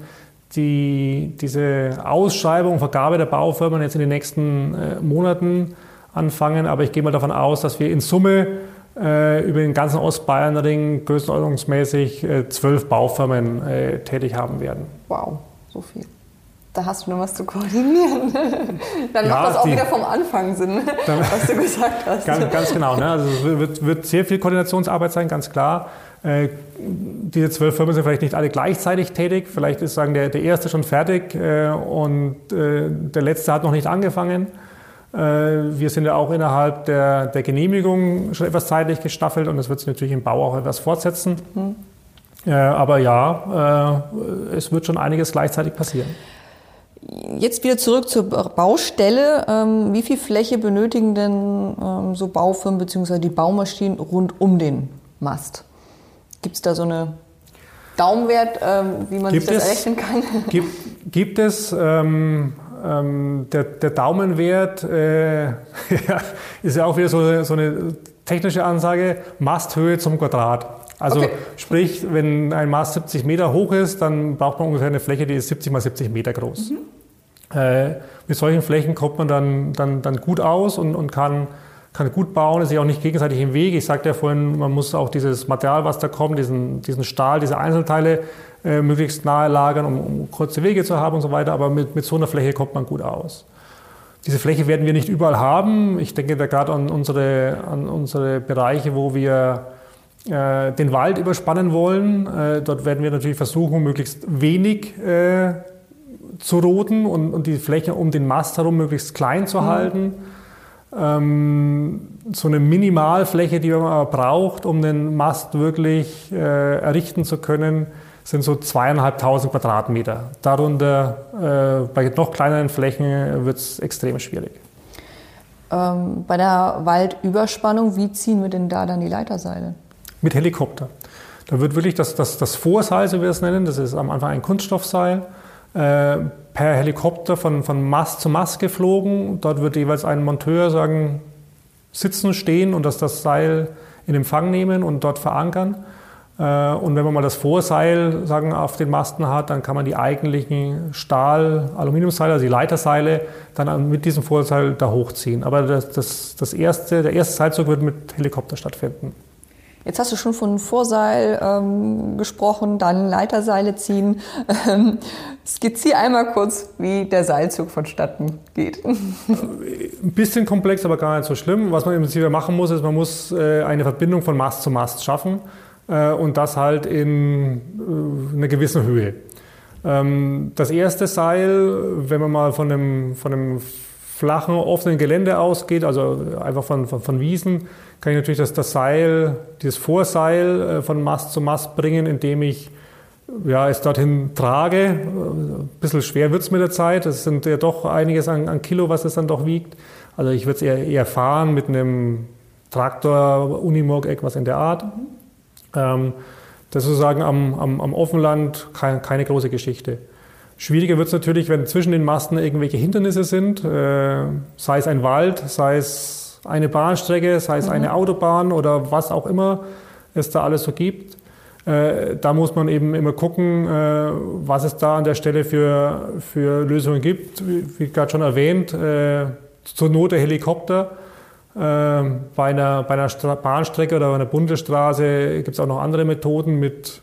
die, diese Ausschreibung, Vergabe der Baufirmen jetzt in den nächsten äh, Monaten anfangen. Aber ich gehe mal davon aus, dass wir in Summe äh, über den ganzen Ostbayernring größenordnungsmäßig äh, zwölf Baufirmen äh, tätig haben werden. Wow, so viel da hast du noch was zu koordinieren. [laughs] Dann ja, macht das auch die, wieder vom Anfang Sinn, [laughs] dann, [laughs] was du gesagt hast. Ganz, ganz genau. Ne? Also es wird, wird, sehr viel Koordinationsarbeit sein, ganz klar. Äh, diese zwölf Firmen sind vielleicht nicht alle gleichzeitig tätig. Vielleicht ist sagen, der, der erste schon fertig äh, und äh, der letzte hat noch nicht angefangen. Äh, wir sind ja auch innerhalb der, der Genehmigung schon etwas zeitlich gestaffelt und das wird sich natürlich im Bau auch etwas fortsetzen. Hm. Äh, aber ja, äh, es wird schon einiges gleichzeitig passieren. Jetzt wieder zurück zur Baustelle. Ähm, wie viel Fläche benötigen denn ähm, so Baufirmen bzw. die Baumaschinen rund um den Mast? Gibt es da so eine Daumenwert, ähm, wie man Gibt sich das es- errechnen kann? [laughs] Gibt, gibt es der, der Daumenwert äh, [laughs] ja, ist ja auch wieder so, so eine technische Ansage, Masthöhe zum Quadrat. Also Okay. sprich, wenn ein Mast 70 Meter hoch ist, dann braucht man ungefähr eine Fläche, die ist 70 mal 70 Meter groß. Äh, mit solchen Flächen kommt man dann, dann, dann gut aus und, und kann, kann gut bauen, ist sich auch nicht gegenseitig im Weg. Ich sagte ja vorhin, man muss auch dieses Material, was da kommt, diesen, diesen Stahl, diese Einzelteile äh, möglichst nahe lagern, um, um kurze Wege zu haben und so weiter. Aber mit, mit so einer Fläche kommt man gut aus. Diese Fläche werden wir nicht überall haben. Ich denke da gerade an unsere, an unsere Bereiche, wo wir äh, den Wald überspannen wollen. Äh, dort werden wir natürlich versuchen, möglichst wenig äh, zu roden und, und die Fläche um den Mast herum möglichst klein zu halten. Ähm, so eine Minimalfläche, die man braucht, um den Mast wirklich äh, errichten zu können, sind so zweieinhalbtausend Quadratmeter. Darunter, äh, bei noch kleineren Flächen, wird es extrem schwierig. Ähm, bei der Waldüberspannung, wie ziehen wir denn da dann die Leiterseile? mit Helikopter. Da wird wirklich das, das, das Vorseil, so wie wir es nennen, das ist am Anfang ein Kunststoffseil, äh, per Helikopter von, von Mast zu Mast geflogen. Dort wird jeweils ein Monteur sagen, sitzen, stehen und das, das Seil in Empfang nehmen und dort verankern. Äh, und wenn man mal das Vorseil sagen, auf den Masten hat, dann kann man die eigentlichen Stahl-Aluminiumseile, also die Leiterseile, dann mit diesem Vorseil da hochziehen. Aber das, das, das erste, der erste Seilzug wird mit Helikopter stattfinden. Jetzt hast du schon von Vorseil ähm, gesprochen, dann Leiterseile ziehen. Ähm, skizzier einmal kurz, wie der Seilzug vonstatten geht. Ein bisschen komplex, aber gar nicht so schlimm. Was man im Prinzip machen muss, ist, man muss äh, eine Verbindung von Mast zu Mast schaffen äh, und das halt in äh, einer gewissen Höhe. Ähm, das erste Seil, wenn man mal von einem, von einem flachen, offenen Gelände ausgeht, also einfach von, von, von Wiesen, kann ich natürlich das, das Seil, dieses Vorseil äh, von Mast zu Mast bringen, indem ich ja, es dorthin trage. Ein bisschen schwer wird es mit der Zeit. Es sind ja doch einiges an, an Kilo, was es dann doch wiegt. Also ich würde es eher, eher fahren mit einem Traktor, Unimog, etwas in der Art. Ähm, das ist sozusagen am, am, am Offenland kein, keine große Geschichte. Schwieriger wird es natürlich, wenn zwischen den Masten irgendwelche Hindernisse sind, äh, sei es ein Wald, sei es eine Bahnstrecke, sei es eine Autobahn oder was auch immer es da alles so gibt. Äh, da muss man eben immer gucken, äh, was es da an der Stelle für, für Lösungen gibt. Wie, wie gerade schon erwähnt, äh, zur Not der Helikopter. Äh, bei einer, bei einer Stra Bahnstrecke oder bei einer Bundesstraße gibt es auch noch andere Methoden mit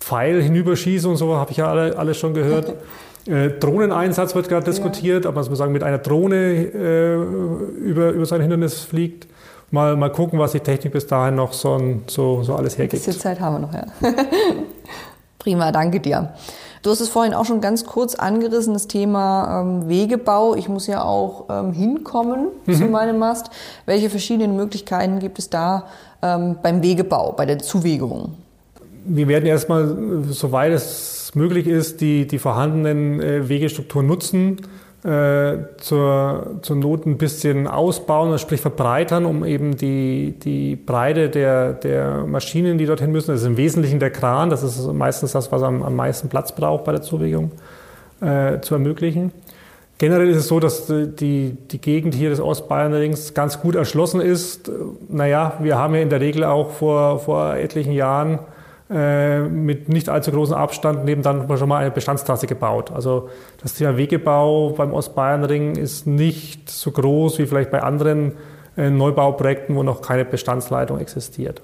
Pfeil hinüberschießen und so, habe ich ja alle, alles schon gehört. [laughs] Äh, Drohneneinsatz wird gerade diskutiert, ob man sozusagen mit einer Drohne äh, über, über sein Hindernis fliegt. Mal, mal gucken, was die Technik bis dahin noch so, so, so alles Ein hergibt. bisschen Zeit haben wir noch, ja. [laughs] Prima, danke dir. Du hast es vorhin auch schon ganz kurz angerissen, das Thema ähm, Wegebau. Ich muss ja auch ähm, hinkommen zu meinem Mast. Welche verschiedenen Möglichkeiten gibt es da ähm, beim Wegebau, bei der Zuwegung? Wir werden erstmal, soweit es möglich ist, die, die vorhandenen äh, Wegestrukturen nutzen, äh, zur, zur Not ein bisschen ausbauen, also sprich verbreitern, um eben die, die Breite der, der Maschinen, die dorthin müssen, das ist im Wesentlichen der Kran, das ist meistens das, was am, am meisten Platz braucht bei der Zuwegung, äh, zu ermöglichen. Generell ist es so, dass die, die Gegend hier des Ostbayern allerdings ganz gut erschlossen ist. Naja, wir haben ja in der Regel auch vor, vor etlichen Jahren äh, mit nicht allzu großem Abstand nebenan schon mal eine Bestandstraße gebaut. Also das Thema Wegebau beim Ostbayernring ist nicht so groß wie vielleicht bei anderen äh, Neubauprojekten, wo noch keine Bestandsleitung existiert.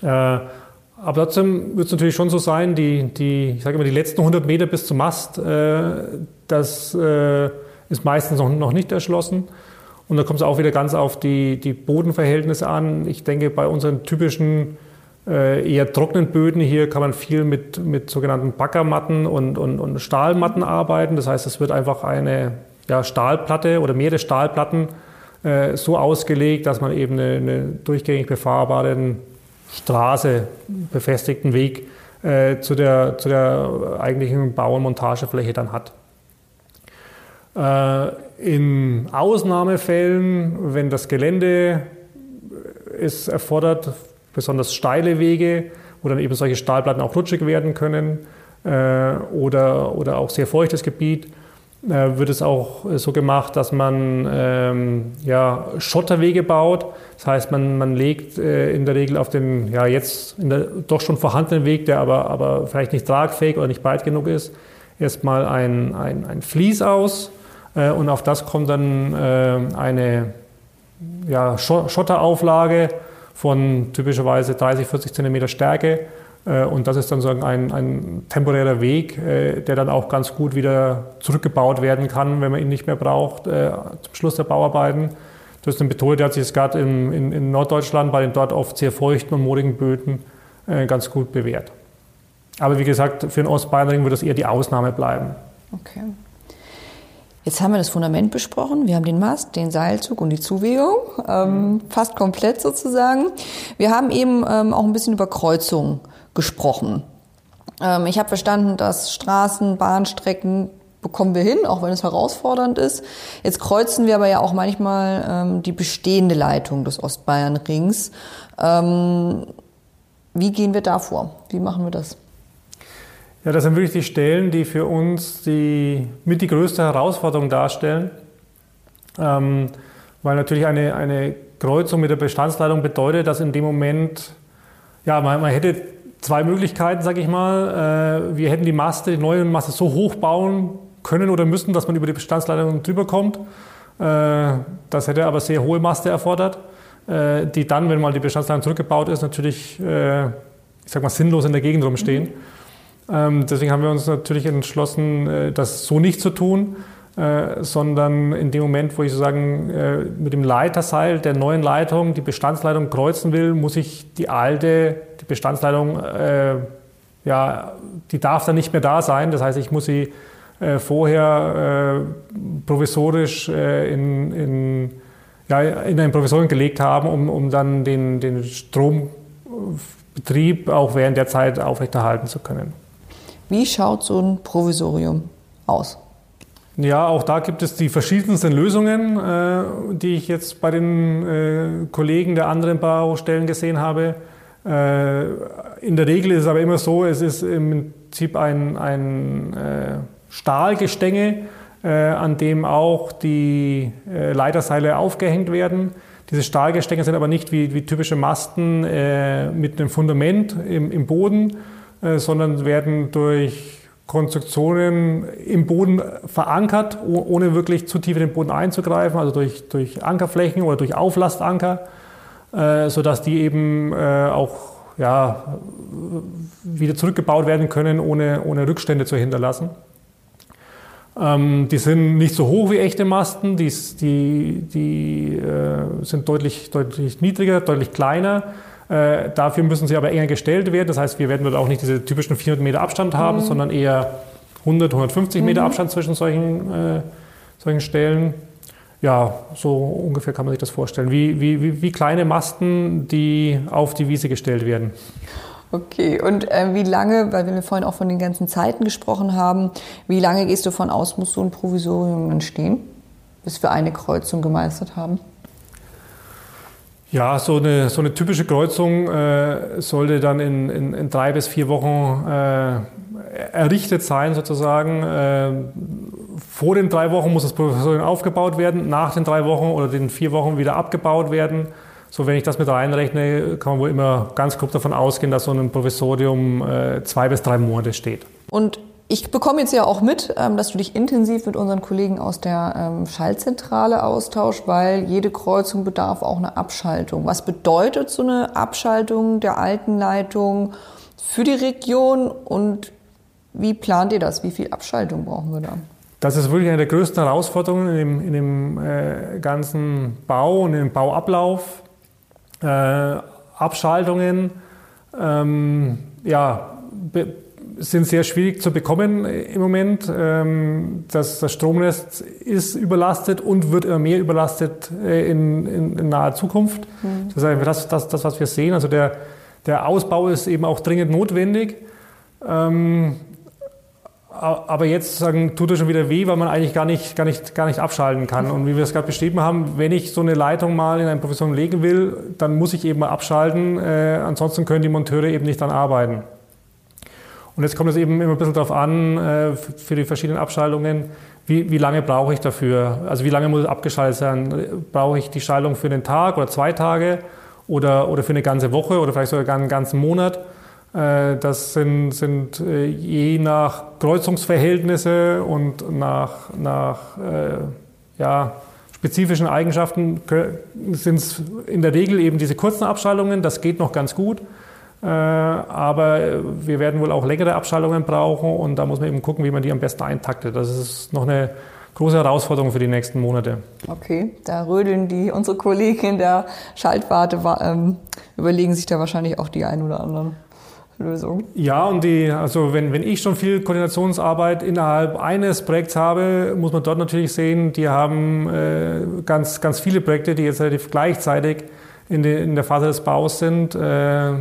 Äh, aber trotzdem wird es natürlich schon so sein, die, die, ich sage immer, die letzten 100 Meter bis zum Mast, das ist meistens noch, nicht erschlossen. Und da kommt es auch wieder ganz auf die, die Bodenverhältnisse an. Ich denke, bei unseren typischen eher trockenen Böden hier kann man viel mit, mit sogenannten Backermatten und, und, und Stahlmatten arbeiten. Das heißt, es wird einfach eine ja, Stahlplatte oder mehrere Stahlplatten äh, so ausgelegt, dass man eben eine, eine durchgängig befahrbaren Straße, befestigten Weg äh, zu, der, zu der eigentlichen Bau- und Montagefläche dann hat. Äh, in Ausnahmefällen, wenn das Gelände es erfordert, besonders steile Wege, wo dann eben solche Stahlplatten auch rutschig werden können äh, oder, oder auch sehr feuchtes Gebiet äh, wird es auch so gemacht, dass man ähm, ja, Schotterwege baut. Das heißt, man, man legt äh, in der Regel auf den ja, jetzt der, doch schon vorhandenen Weg, der aber, aber vielleicht nicht tragfähig oder nicht breit genug ist, erstmal ein, ein, ein Vlies aus äh, und auf das kommt dann äh, eine ja, Schotterauflage von typischerweise 30, 40 Zentimeter Stärke äh, und das ist dann so ein, ein temporärer Weg, äh, der dann auch ganz gut wieder zurückgebaut werden kann, wenn man ihn nicht mehr braucht, äh, zum Schluss der Bauarbeiten. Das ist eine Methode, die hat sich gerade in, in, in, Norddeutschland bei den dort oft sehr feuchten und moorigen Böden ganz gut bewährt. Aber wie gesagt, für den Ostbayernring wird das eher die Ausnahme bleiben. Okay. Jetzt haben wir das Fundament besprochen. Wir haben den Mast, den Seilzug und die Zuwegung. Ähm, fast komplett sozusagen. Wir haben eben ähm, auch ein bisschen über Kreuzungen gesprochen. Ähm, ich habe verstanden, dass Straßen, Bahnstrecken bekommen wir hin, auch wenn es herausfordernd ist. Jetzt kreuzen wir aber ja auch manchmal ähm, die bestehende Leitung des Ostbayernrings. Ähm, wie gehen wir da vor? Wie machen wir das? Ja, das sind wirklich die Stellen, die für uns die, mit die größte Herausforderung darstellen. Ähm, weil natürlich eine, eine Kreuzung mit der Bestandsleitung bedeutet, dass in dem Moment, ja, man, man hätte zwei Möglichkeiten, sage ich mal. Äh, wir hätten die Maste, die neue Maste so hoch bauen können oder müssen, dass man über die Bestandsleitung drüber kommt. Äh, das hätte aber sehr hohe Maste erfordert, äh, die dann, wenn mal die Bestandsleitung zurückgebaut ist, natürlich, ich sag mal, sinnlos in der Gegend rumstehen. Mhm. Deswegen haben wir uns natürlich entschlossen, das so nicht zu tun. Äh, sondern in dem Moment, wo ich sozusagen äh, mit dem Leiterseil der neuen Leitung die Bestandsleitung kreuzen will, muss ich die alte, die Bestandsleitung, äh, ja, die darf dann nicht mehr da sein. Das heißt, ich muss sie äh, vorher äh, provisorisch in, in, ja, in ein Provisorium gelegt haben, um, um dann den, den Strombetrieb auch während der Zeit aufrechterhalten zu können. Wie schaut so ein Provisorium aus? Ja, auch da gibt es die verschiedensten Lösungen, äh, die ich jetzt bei den äh, Kollegen der anderen Baustellen gesehen habe. Äh, in der Regel ist es aber immer so, es ist im Prinzip ein, ein äh, Stahlgestänge, äh, an dem auch die äh, Leiterseile aufgehängt werden. Diese Stahlgestänge sind aber nicht wie, wie typische Masten mit einem Fundament im, im Boden, sondern werden durch Konstruktionen im Boden verankert, ohne wirklich zu tief in den Boden einzugreifen, also durch, durch Ankerflächen oder durch Auflastanker, äh, sodass die eben äh, auch ja, wieder zurückgebaut werden können, ohne, ohne Rückstände zu hinterlassen. Ähm, die sind nicht so hoch wie echte Masten, die, die, die äh, sind deutlich, deutlich niedriger, deutlich kleiner äh, dafür müssen sie aber enger gestellt werden. Das heißt, wir werden dort auch nicht diese typischen 400 Meter Abstand haben, mhm. sondern eher 100, 150 Meter mhm. Abstand zwischen solchen, äh, solchen Stellen. Ja, so ungefähr kann man sich das vorstellen. Wie, wie, wie, kleine Masten, die auf die Wiese gestellt werden. Okay, und äh, wie lange, weil wir vorhin auch von den ganzen Zeiten gesprochen haben, wie lange gehst du von aus, muss so ein Provisorium entstehen, bis wir eine Kreuzung gemeistert haben? Ja, so eine, so eine typische Kreuzung äh, sollte dann in, in, in, drei bis vier Wochen äh, errichtet sein, sozusagen. Äh, vor den drei Wochen muss das Provisorium aufgebaut werden, nach den drei Wochen oder den vier Wochen wieder abgebaut werden. So, wenn ich das mit reinrechne, kann man wohl immer ganz grob davon ausgehen, dass so ein Provisorium äh, zwei bis drei Monate steht. Und ich bekomme jetzt ja auch mit, ähm, dass du dich intensiv mit unseren Kollegen aus der ähm, Schaltzentrale austauschst, weil jede Kreuzung bedarf auch einer Abschaltung. Was bedeutet so eine Abschaltung der alten Leitung für die Region und wie plant ihr das? Wie viel Abschaltung brauchen wir da? Das ist wirklich eine der größten Herausforderungen in dem, in dem äh, ganzen Bau und im Bauablauf. Äh, Abschaltungen, ähm, ja, sind sehr schwierig zu bekommen im Moment. Ähm, das, das Stromnetz ist überlastet und wird immer mehr überlastet äh, in, in, in naher Zukunft. Mhm. Das ist einfach das, das, das, was wir sehen. Also der, der Ausbau ist eben auch dringend notwendig. Ähm, aber jetzt sagen, tut es schon wieder weh, weil man eigentlich gar nicht, gar nicht, gar nicht abschalten kann. Und wie wir es gerade beschrieben haben, wenn ich so eine Leitung mal in eine Profession legen will, dann muss ich eben mal abschalten. Äh, ansonsten können die Monteure eben nicht dann arbeiten. Und jetzt kommt es eben immer ein bisschen darauf an, äh, für die verschiedenen Abschaltungen, wie, wie lange brauche ich dafür? Also wie lange muss es abgeschaltet sein? Brauche ich die Schaltung für einen Tag oder zwei Tage oder, oder für eine ganze Woche oder vielleicht sogar einen ganzen Monat? Äh, das sind, sind äh, je nach Kreuzungsverhältnisse und nach, nach ja, spezifischen Eigenschaften sind es in der Regel eben diese kurzen Abschaltungen. Das geht noch ganz gut. Aber wir werden wohl auch längere Abschaltungen brauchen und da muss man eben gucken, wie man die am besten eintaktet. Das ist noch eine große Herausforderung für die nächsten Monate. Okay, da rödeln die unsere Kollegen in der Schaltwarte, ähm, überlegen sich da wahrscheinlich auch die ein oder anderen. Lösung. Ja, und die, also wenn, wenn ich schon viel Koordinationsarbeit innerhalb eines Projekts habe, muss man dort natürlich sehen, die haben äh, ganz, ganz viele Projekte, die jetzt relativ gleichzeitig in, die, in der Phase des Baus sind. Äh,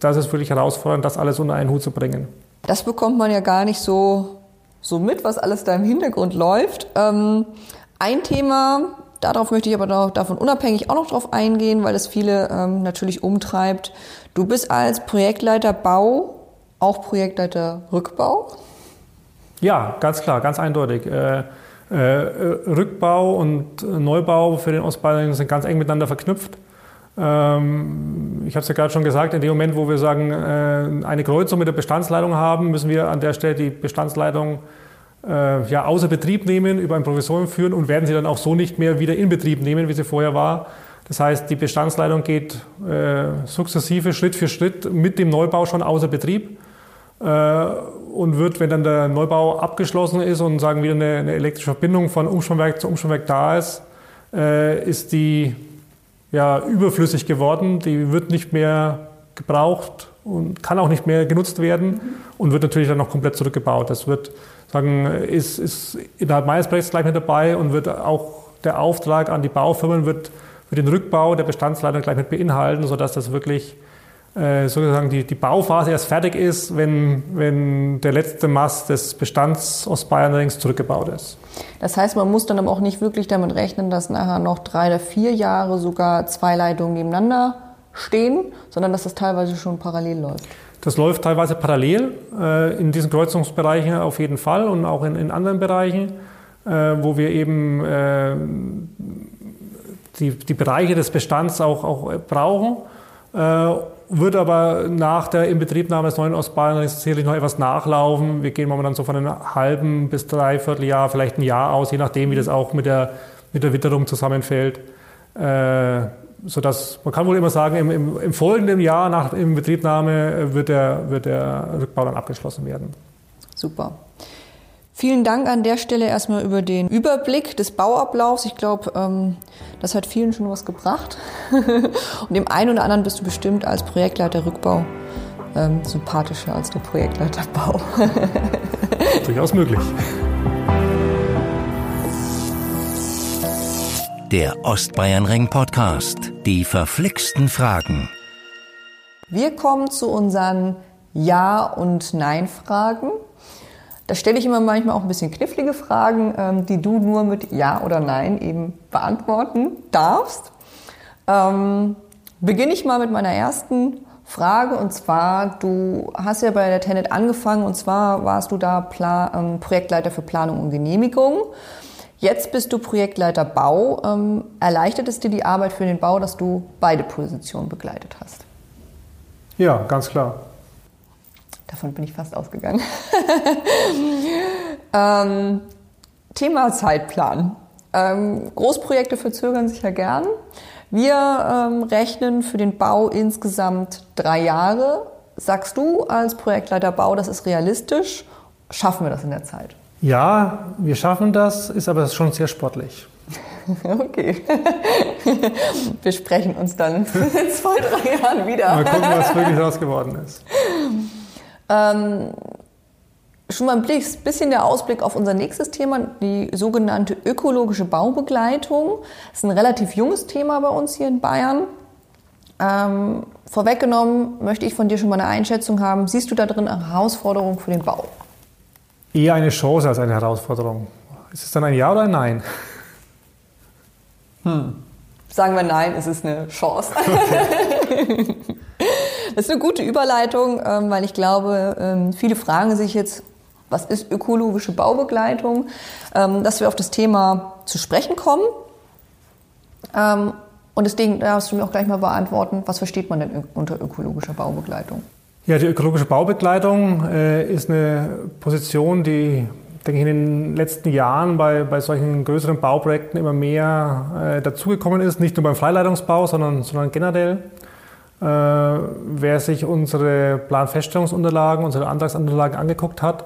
das ist wirklich herausfordernd, das alles unter einen Hut zu bringen. Das bekommt man ja gar nicht so, so mit, was alles da im Hintergrund läuft. Ähm, ein Thema, darauf möchte ich aber davon unabhängig auch noch drauf eingehen, weil es viele ähm, natürlich umtreibt. Du bist als Projektleiter Bau auch Projektleiter Rückbau? Ja, ganz klar, ganz eindeutig. Äh, äh, Rückbau und Neubau für den Ostbayern sind ganz eng miteinander verknüpft. Ähm, ich habe es ja gerade schon gesagt, in dem Moment, wo wir sagen, äh, eine Kreuzung mit der Bestandsleitung haben, müssen wir an der Stelle die Bestandsleitung äh, ja, außer Betrieb nehmen, über ein Provisorium führen und werden sie dann auch so nicht mehr wieder in Betrieb nehmen, wie sie vorher war. Das heißt, die Bestandsleitung geht äh, sukzessive, Schritt für Schritt mit dem Neubau schon außer Betrieb und wird, wenn dann der Neubau abgeschlossen ist und sagen wieder eine, eine elektrische Verbindung von Umspannwerk zu Umspannwerk da ist, ist die ja, überflüssig geworden. Die wird nicht mehr gebraucht und kann auch nicht mehr genutzt werden und wird natürlich dann noch komplett zurückgebaut. Das wird sagen, ist, ist innerhalb meines Projekts gleich mit dabei und wird auch der Auftrag an die Baufirmen wird für den Rückbau der Bestandsleitung gleich mit beinhalten, sodass das wirklich äh, sozusagen die, die Bauphase erst fertig ist, wenn, wenn der letzte Mast des Bestands Ostbayernrings zurückgebaut ist. Das heißt, man muss dann aber auch nicht wirklich damit rechnen, dass nachher noch drei oder vier Jahre sogar zwei Leitungen nebeneinander stehen, sondern dass das teilweise schon parallel läuft. Das läuft teilweise parallel äh, in diesen Kreuzungsbereichen auf jeden Fall und auch in, in anderen Bereichen, äh, wo wir eben äh, die, die Bereiche des Bestands auch, auch brauchen. Äh, wird aber nach der Inbetriebnahme des neuen Ostbayern sicherlich noch etwas nachlaufen. Wir gehen momentan so von einem halben bis dreiviertel Jahr, vielleicht ein Jahr aus, je nachdem, wie das auch mit der, mit der Witterung zusammenfällt. Äh, sodass man kann wohl immer sagen, im, im, im folgenden Jahr nach Inbetriebnahme wird der, wird der Rückbau dann abgeschlossen werden. Super. Vielen Dank an der Stelle erstmal über den Überblick des Bauablaufs. Ich glaube, ähm, das hat vielen schon was gebracht. [laughs] Und dem einen oder anderen bist du bestimmt als Projektleiter Rückbau ähm, sympathischer als der Projektleiter Bau. [laughs] Durchaus möglich. Der Ostbayernring Podcast. Die verflixten Fragen. Wir kommen zu unseren Ja- und Nein-Fragen. Da stelle ich immer manchmal auch ein bisschen knifflige Fragen, ähm, die du nur mit Ja oder Nein eben beantworten darfst. Ähm, beginne ich mal mit meiner ersten Frage und zwar, du hast ja bei der Tenet angefangen und zwar warst du da Pla ähm, Projektleiter für Planung und Genehmigung. Jetzt bist du Projektleiter Bau. Ähm, erleichtert es dir die Arbeit für den Bau, dass du beide Positionen begleitet hast? Ja, ganz klar. Davon bin ich fast ausgegangen. [laughs] ähm, Thema Zeitplan. Ähm, Großprojekte verzögern sich ja gern. Wir ähm, rechnen für den Bau insgesamt drei Jahre. Sagst du als Projektleiter Bau, das ist realistisch? Schaffen wir das in der Zeit? Ja, wir schaffen das, ist aber schon sehr sportlich. [laughs] Okay. [laughs] Wir sprechen uns dann in zwei, drei Jahren wieder. Mal gucken, was wirklich raus geworden ist. Ähm, schon mal ein bisschen der Ausblick auf unser nächstes Thema, die sogenannte ökologische Baubegleitung. Das ist ein relativ junges Thema bei uns hier in Bayern. Ähm, vorweggenommen möchte ich von dir schon mal eine Einschätzung haben. Siehst du da drin eine Herausforderung für den Bau? Eher eine Chance als eine Herausforderung. Ist es dann ein Ja oder ein Nein? Hm. Sagen wir Nein, es ist eine Chance. [laughs] Okay. [laughs] [laughs] Das ist eine gute Überleitung, ähm, weil ich glaube, ähm, viele fragen sich jetzt, was ist ökologische Baubegleitung, ähm, dass wir auf das Thema zu sprechen kommen. Und deswegen darfst du mir auch gleich mal beantworten, was versteht man denn unter ökologischer Baubegleitung? Ja, die ökologische Baubegleitung äh, ist eine Position, die, denke ich, in den letzten Jahren bei, bei solchen größeren Bauprojekten immer mehr äh, dazugekommen ist. Nicht nur beim Freileitungsbau, sondern, sondern generell. Äh, wer sich unsere Planfeststellungsunterlagen, unsere Antragsunterlagen angeguckt hat,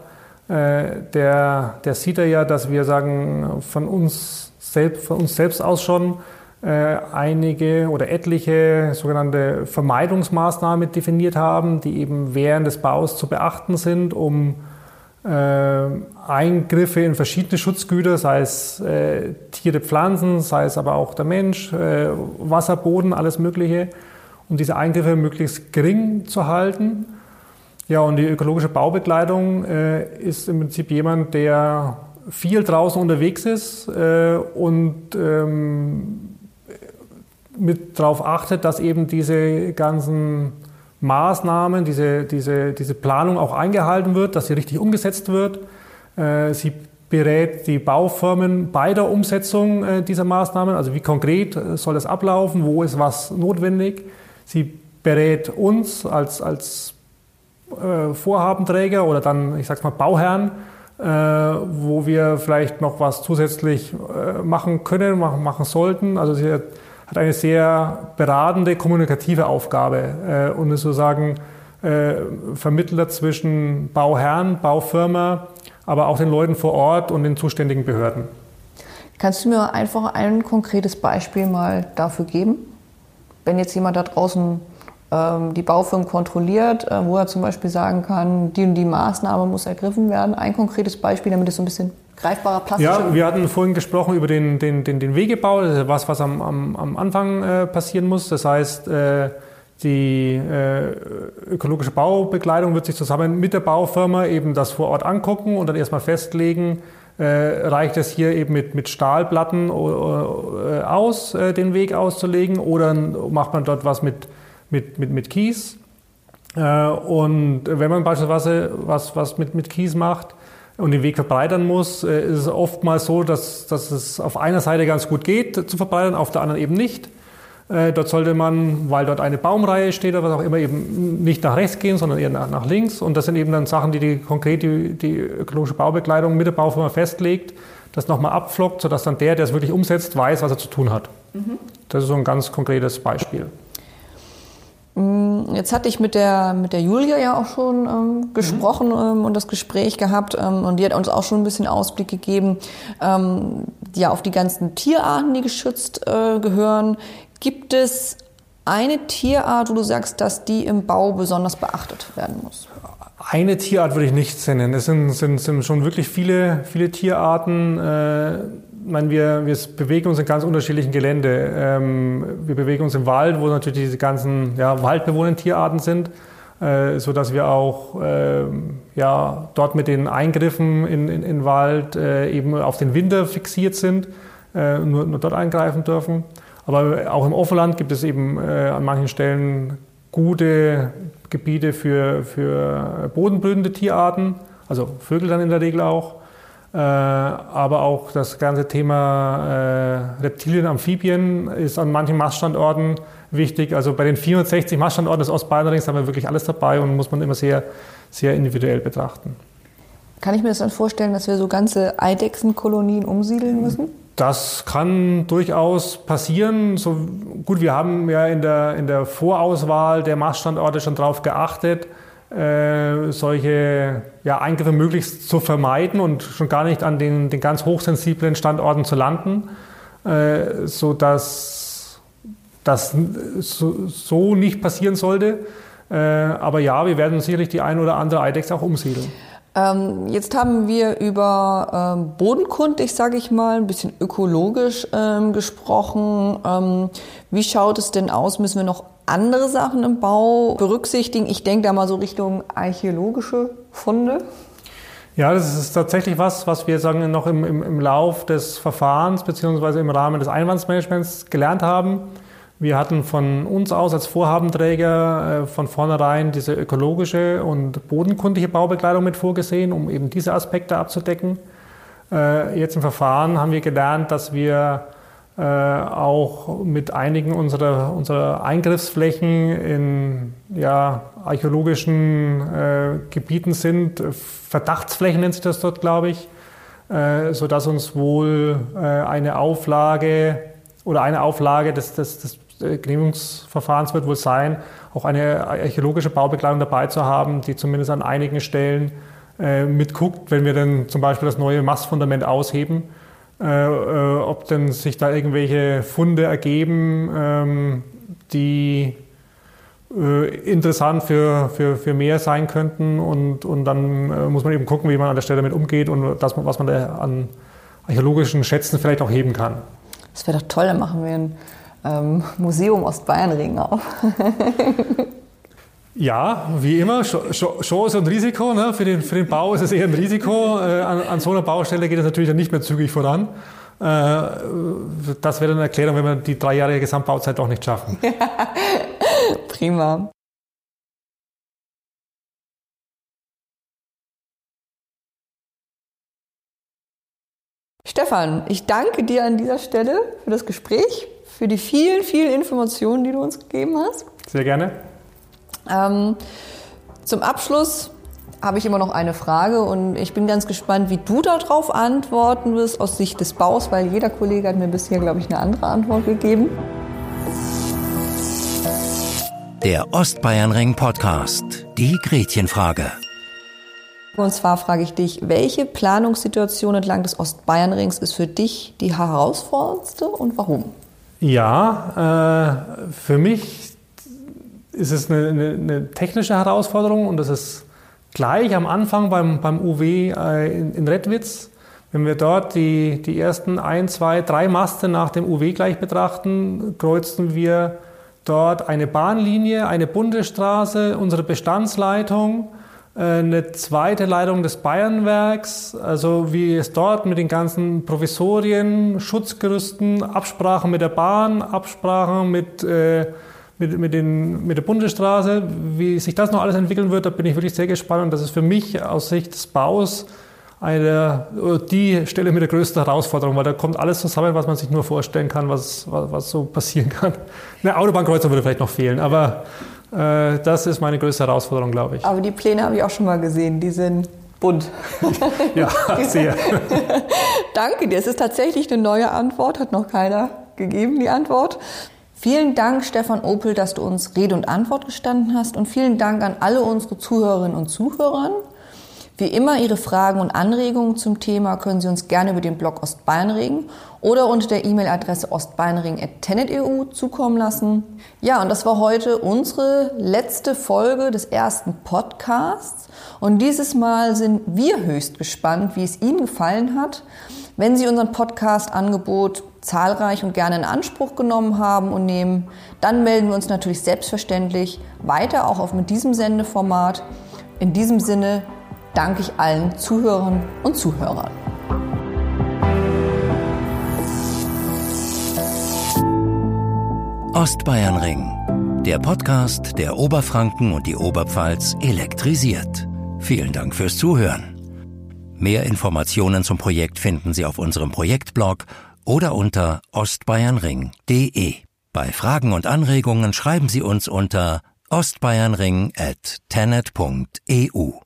äh, der, der sieht ja, dass wir sagen, von uns selbst, von uns selbst aus schon äh, einige oder etliche sogenannte Vermeidungsmaßnahmen definiert haben, die eben während des Baus zu beachten sind, um Eingriffe in verschiedene Schutzgüter, sei es Tiere, Pflanzen, sei es aber auch der Mensch, Wasser, Boden, alles Mögliche, um diese Eingriffe möglichst gering zu halten. Ja, und die ökologische Baubekleidung äh, ist im Prinzip jemand, der viel draußen unterwegs ist äh, und ähm, mit darauf achtet, dass eben diese ganzen Maßnahmen, diese, diese, diese Planung auch eingehalten wird, dass sie richtig umgesetzt wird. Äh, sie berät die Baufirmen bei der Umsetzung äh, dieser Maßnahmen, also wie konkret äh, soll das ablaufen, wo ist was notwendig. Sie berät uns als, als Vorhabenträger oder dann, ich sag's mal, Bauherren, wo wir vielleicht noch was zusätzlich machen können, machen, machen sollten. Also sie hat eine sehr beratende, kommunikative Aufgabe äh, und ist sozusagen äh, Vermittler zwischen Bauherrn, Baufirma, aber auch den Leuten vor Ort und den zuständigen Behörden. Kannst du mir einfach ein konkretes Beispiel mal dafür geben? Wenn jetzt jemand da draußen ähm, die Baufirmen kontrolliert, äh, wo er zum Beispiel sagen kann, die und die Maßnahme muss ergriffen werden. Ein konkretes Beispiel, damit es so ein bisschen greifbarer Platz Ja, wir hatten vorhin gesprochen über den, den, den, den Wegebau, was, was am, am, am Anfang äh, passieren muss. Das heißt, äh, die äh, ökologische Baubekleidung wird sich zusammen mit der Baufirma eben das vor Ort angucken und dann erstmal festlegen, reicht es hier eben mit, mit Stahlplatten äh, aus, äh, den Weg auszulegen oder macht man dort was mit, mit, mit, mit Kies? und wenn man beispielsweise was, was mit, mit Kies macht, und den Weg verbreitern muss, äh, ist es oftmals so, dass, dass es auf einer Seite ganz gut geht zu verbreitern, auf der anderen eben nicht. Äh, dort sollte man, weil dort eine Baumreihe steht oder was auch immer, eben nicht nach rechts gehen, sondern eher nach, nach links. Und das sind eben dann Sachen, die, die konkret die, die ökologische Baubekleidung mit der Baufirma festlegt, das nochmal abflockt, sodass dann der, der es wirklich umsetzt, weiß, was er zu tun hat. Mhm. Das ist so ein ganz konkretes Beispiel. Mm, jetzt hatte ich mit der, mit der Julia ja auch schon ähm, gesprochen mhm. ähm, und das Gespräch gehabt ähm, und die hat uns auch schon ein bisschen Ausblick gegeben, ähm, ja, auf die ganzen Tierarten, die geschützt äh, gehören. Gibt es eine Tierart, wo du sagst, dass die im Bau besonders beachtet werden muss? Eine Tierart würde ich nicht nennen. Es sind, sind, sind schon wirklich viele, viele Tierarten. Äh, ich meine, wir, wir bewegen uns in ganz unterschiedlichen Gelände. Ähm, wir bewegen uns im Wald, wo natürlich diese ganzen ja, waldbewohnenden Tierarten sind, äh, sodass wir auch äh, ja, dort mit den Eingriffen in, in, in Wald äh, eben auf den Winter fixiert sind, äh, nur, nur dort eingreifen dürfen. Aber auch im Offenland gibt es eben äh, an manchen Stellen gute Gebiete für, für bodenbrütende Tierarten, also Vögel dann in der Regel auch. Äh, aber auch das ganze Thema äh, Reptilien, Amphibien ist an manchen Maststandorten wichtig. Also bei den 460 Maststandorten des Ostbayernrings haben wir wirklich alles dabei und muss man immer sehr, sehr individuell betrachten. Kann ich mir das dann vorstellen, dass wir so ganze Eidechsenkolonien umsiedeln müssen? Das kann durchaus passieren. So, gut, wir haben ja in der, in der Vorauswahl der Maststandorte schon darauf geachtet, äh, solche ja, Eingriffe möglichst zu vermeiden und schon gar nicht an den, den ganz hochsensiblen Standorten zu landen, äh, sodass das so, so, nicht passieren sollte. Äh, aber ja, wir werden sicherlich die ein oder andere Eidechse auch umsiedeln. Ähm, jetzt haben wir über ähm, bodenkundig, sage ich mal, ein bisschen ökologisch ähm, gesprochen. Ähm, wie schaut es denn aus? Müssen wir noch andere Sachen im Bau berücksichtigen? Ich denke da mal so Richtung archäologische Funde. Ja, das ist tatsächlich was, was wir sagen noch im, im, im Lauf des Verfahrens beziehungsweise im Rahmen des Einwandsmanagements gelernt haben. Wir hatten von uns aus als Vorhabenträger äh, von vornherein diese ökologische und bodenkundige Baubekleidung mit vorgesehen, um eben diese Aspekte abzudecken. Äh, jetzt im Verfahren haben wir gelernt, dass wir äh, auch mit einigen unserer, unserer Eingriffsflächen in ja, archäologischen Gebieten sind. Verdachtsflächen nennt sich das dort, glaube ich, sodass uns wohl eine Auflage oder eine Auflage des, des, des Genehmigungsverfahrens wird wohl sein, auch eine archäologische Baubekleidung dabei zu haben, die zumindest an einigen Stellen äh, mitguckt, wenn wir dann zum Beispiel das neue Mastfundament ausheben äh, äh, ob denn sich da irgendwelche Funde ergeben, ähm, die äh, interessant für, für, für mehr sein könnten. Und, und dann äh, muss man eben gucken, wie man an der Stelle damit umgeht und das, was man da an archäologischen Schätzen vielleicht auch heben kann. Das wäre doch toll, dann machen wir ein ähm, Museum Ostbayernring auf. [laughs] Ja, wie immer, Chance und Risiko. Ne? Für, den, für den Bau ist es eher ein Risiko. Äh, an, an, so einer Baustelle geht es natürlich dann nicht mehr zügig voran. Äh, das wäre eine Erklärung, wenn wir die drei Jahre Gesamtbauzeit doch nicht schaffen. [laughs] Prima. Stefan, ich danke dir an dieser Stelle für das Gespräch, für die vielen, vielen Informationen, die du uns gegeben hast. Sehr gerne. Ähm, zum Abschluss habe ich immer noch eine Frage und ich bin ganz gespannt, wie du darauf antworten wirst aus Sicht des Baus, weil jeder Kollege hat mir bisher, glaube ich, eine andere Antwort gegeben. Der Ostbayernring Podcast. Die Gretchenfrage. Und zwar frage ich dich, welche Planungssituation entlang des Ostbayernrings ist für dich die herausforderndste und warum? Ja, äh, für mich ist es eine, eine, eine, technische Herausforderung und das ist gleich am Anfang beim, beim UW äh, in, in Redwitz. Wenn wir dort die, die ersten ein, zwei, drei Maste nach dem UW gleich betrachten, kreuzten wir dort eine Bahnlinie, eine Bundesstraße, unsere Bestandsleitung, eine zweite Leitung des Bayernwerks, also wie es dort mit den ganzen Provisorien, Schutzgerüsten, Absprachen mit der Bahn, Absprachen mit äh, mit, mit, den, mit der Bundesstraße. Wie sich das noch alles entwickeln wird, da bin ich wirklich sehr gespannt. Und das ist für mich aus Sicht des Baus eine, die Stelle mit der größten Herausforderung, weil da kommt alles zusammen, was man sich nur vorstellen kann, was, was, was so passieren kann. Eine Autobahnkreuzung würde vielleicht noch fehlen, aber äh, das ist meine größte Herausforderung, glaube ich. Aber die Pläne habe ich auch schon mal gesehen, die sind bunt. [laughs] ja, sehr. [laughs] Danke dir. Es ist tatsächlich eine neue Antwort, hat noch keiner gegeben, die Antwort. Vielen Dank, Stefan Opel, dass du uns Rede und Antwort gestanden hast und vielen Dank an alle unsere Zuhörerinnen und Zuhörer. Wie immer, Ihre Fragen und Anregungen zum Thema können Sie uns gerne über den Blog Ostbayernring oder unter der E-Mail-Adresse ostbayernring.tenet.eu zukommen lassen. Ja, und das war heute unsere letzte Folge des ersten Podcasts. Und dieses Mal sind wir höchst gespannt, wie es Ihnen gefallen hat. Wenn Sie unseren Podcast-Angebot zahlreich und gerne in Anspruch genommen haben und nehmen, dann melden wir uns natürlich selbstverständlich weiter auch auf mit diesem Sendeformat. In diesem Sinne danke ich allen Zuhörern und Zuhörern. Ostbayernring, der Podcast, der Oberfranken und die Oberpfalz elektrisiert. Vielen Dank fürs Zuhören. Mehr Informationen zum Projekt finden Sie auf unserem Projektblog oder unter ostbayernring.de. Bei Fragen und Anregungen schreiben Sie uns unter ostbayernring at tenet.eu.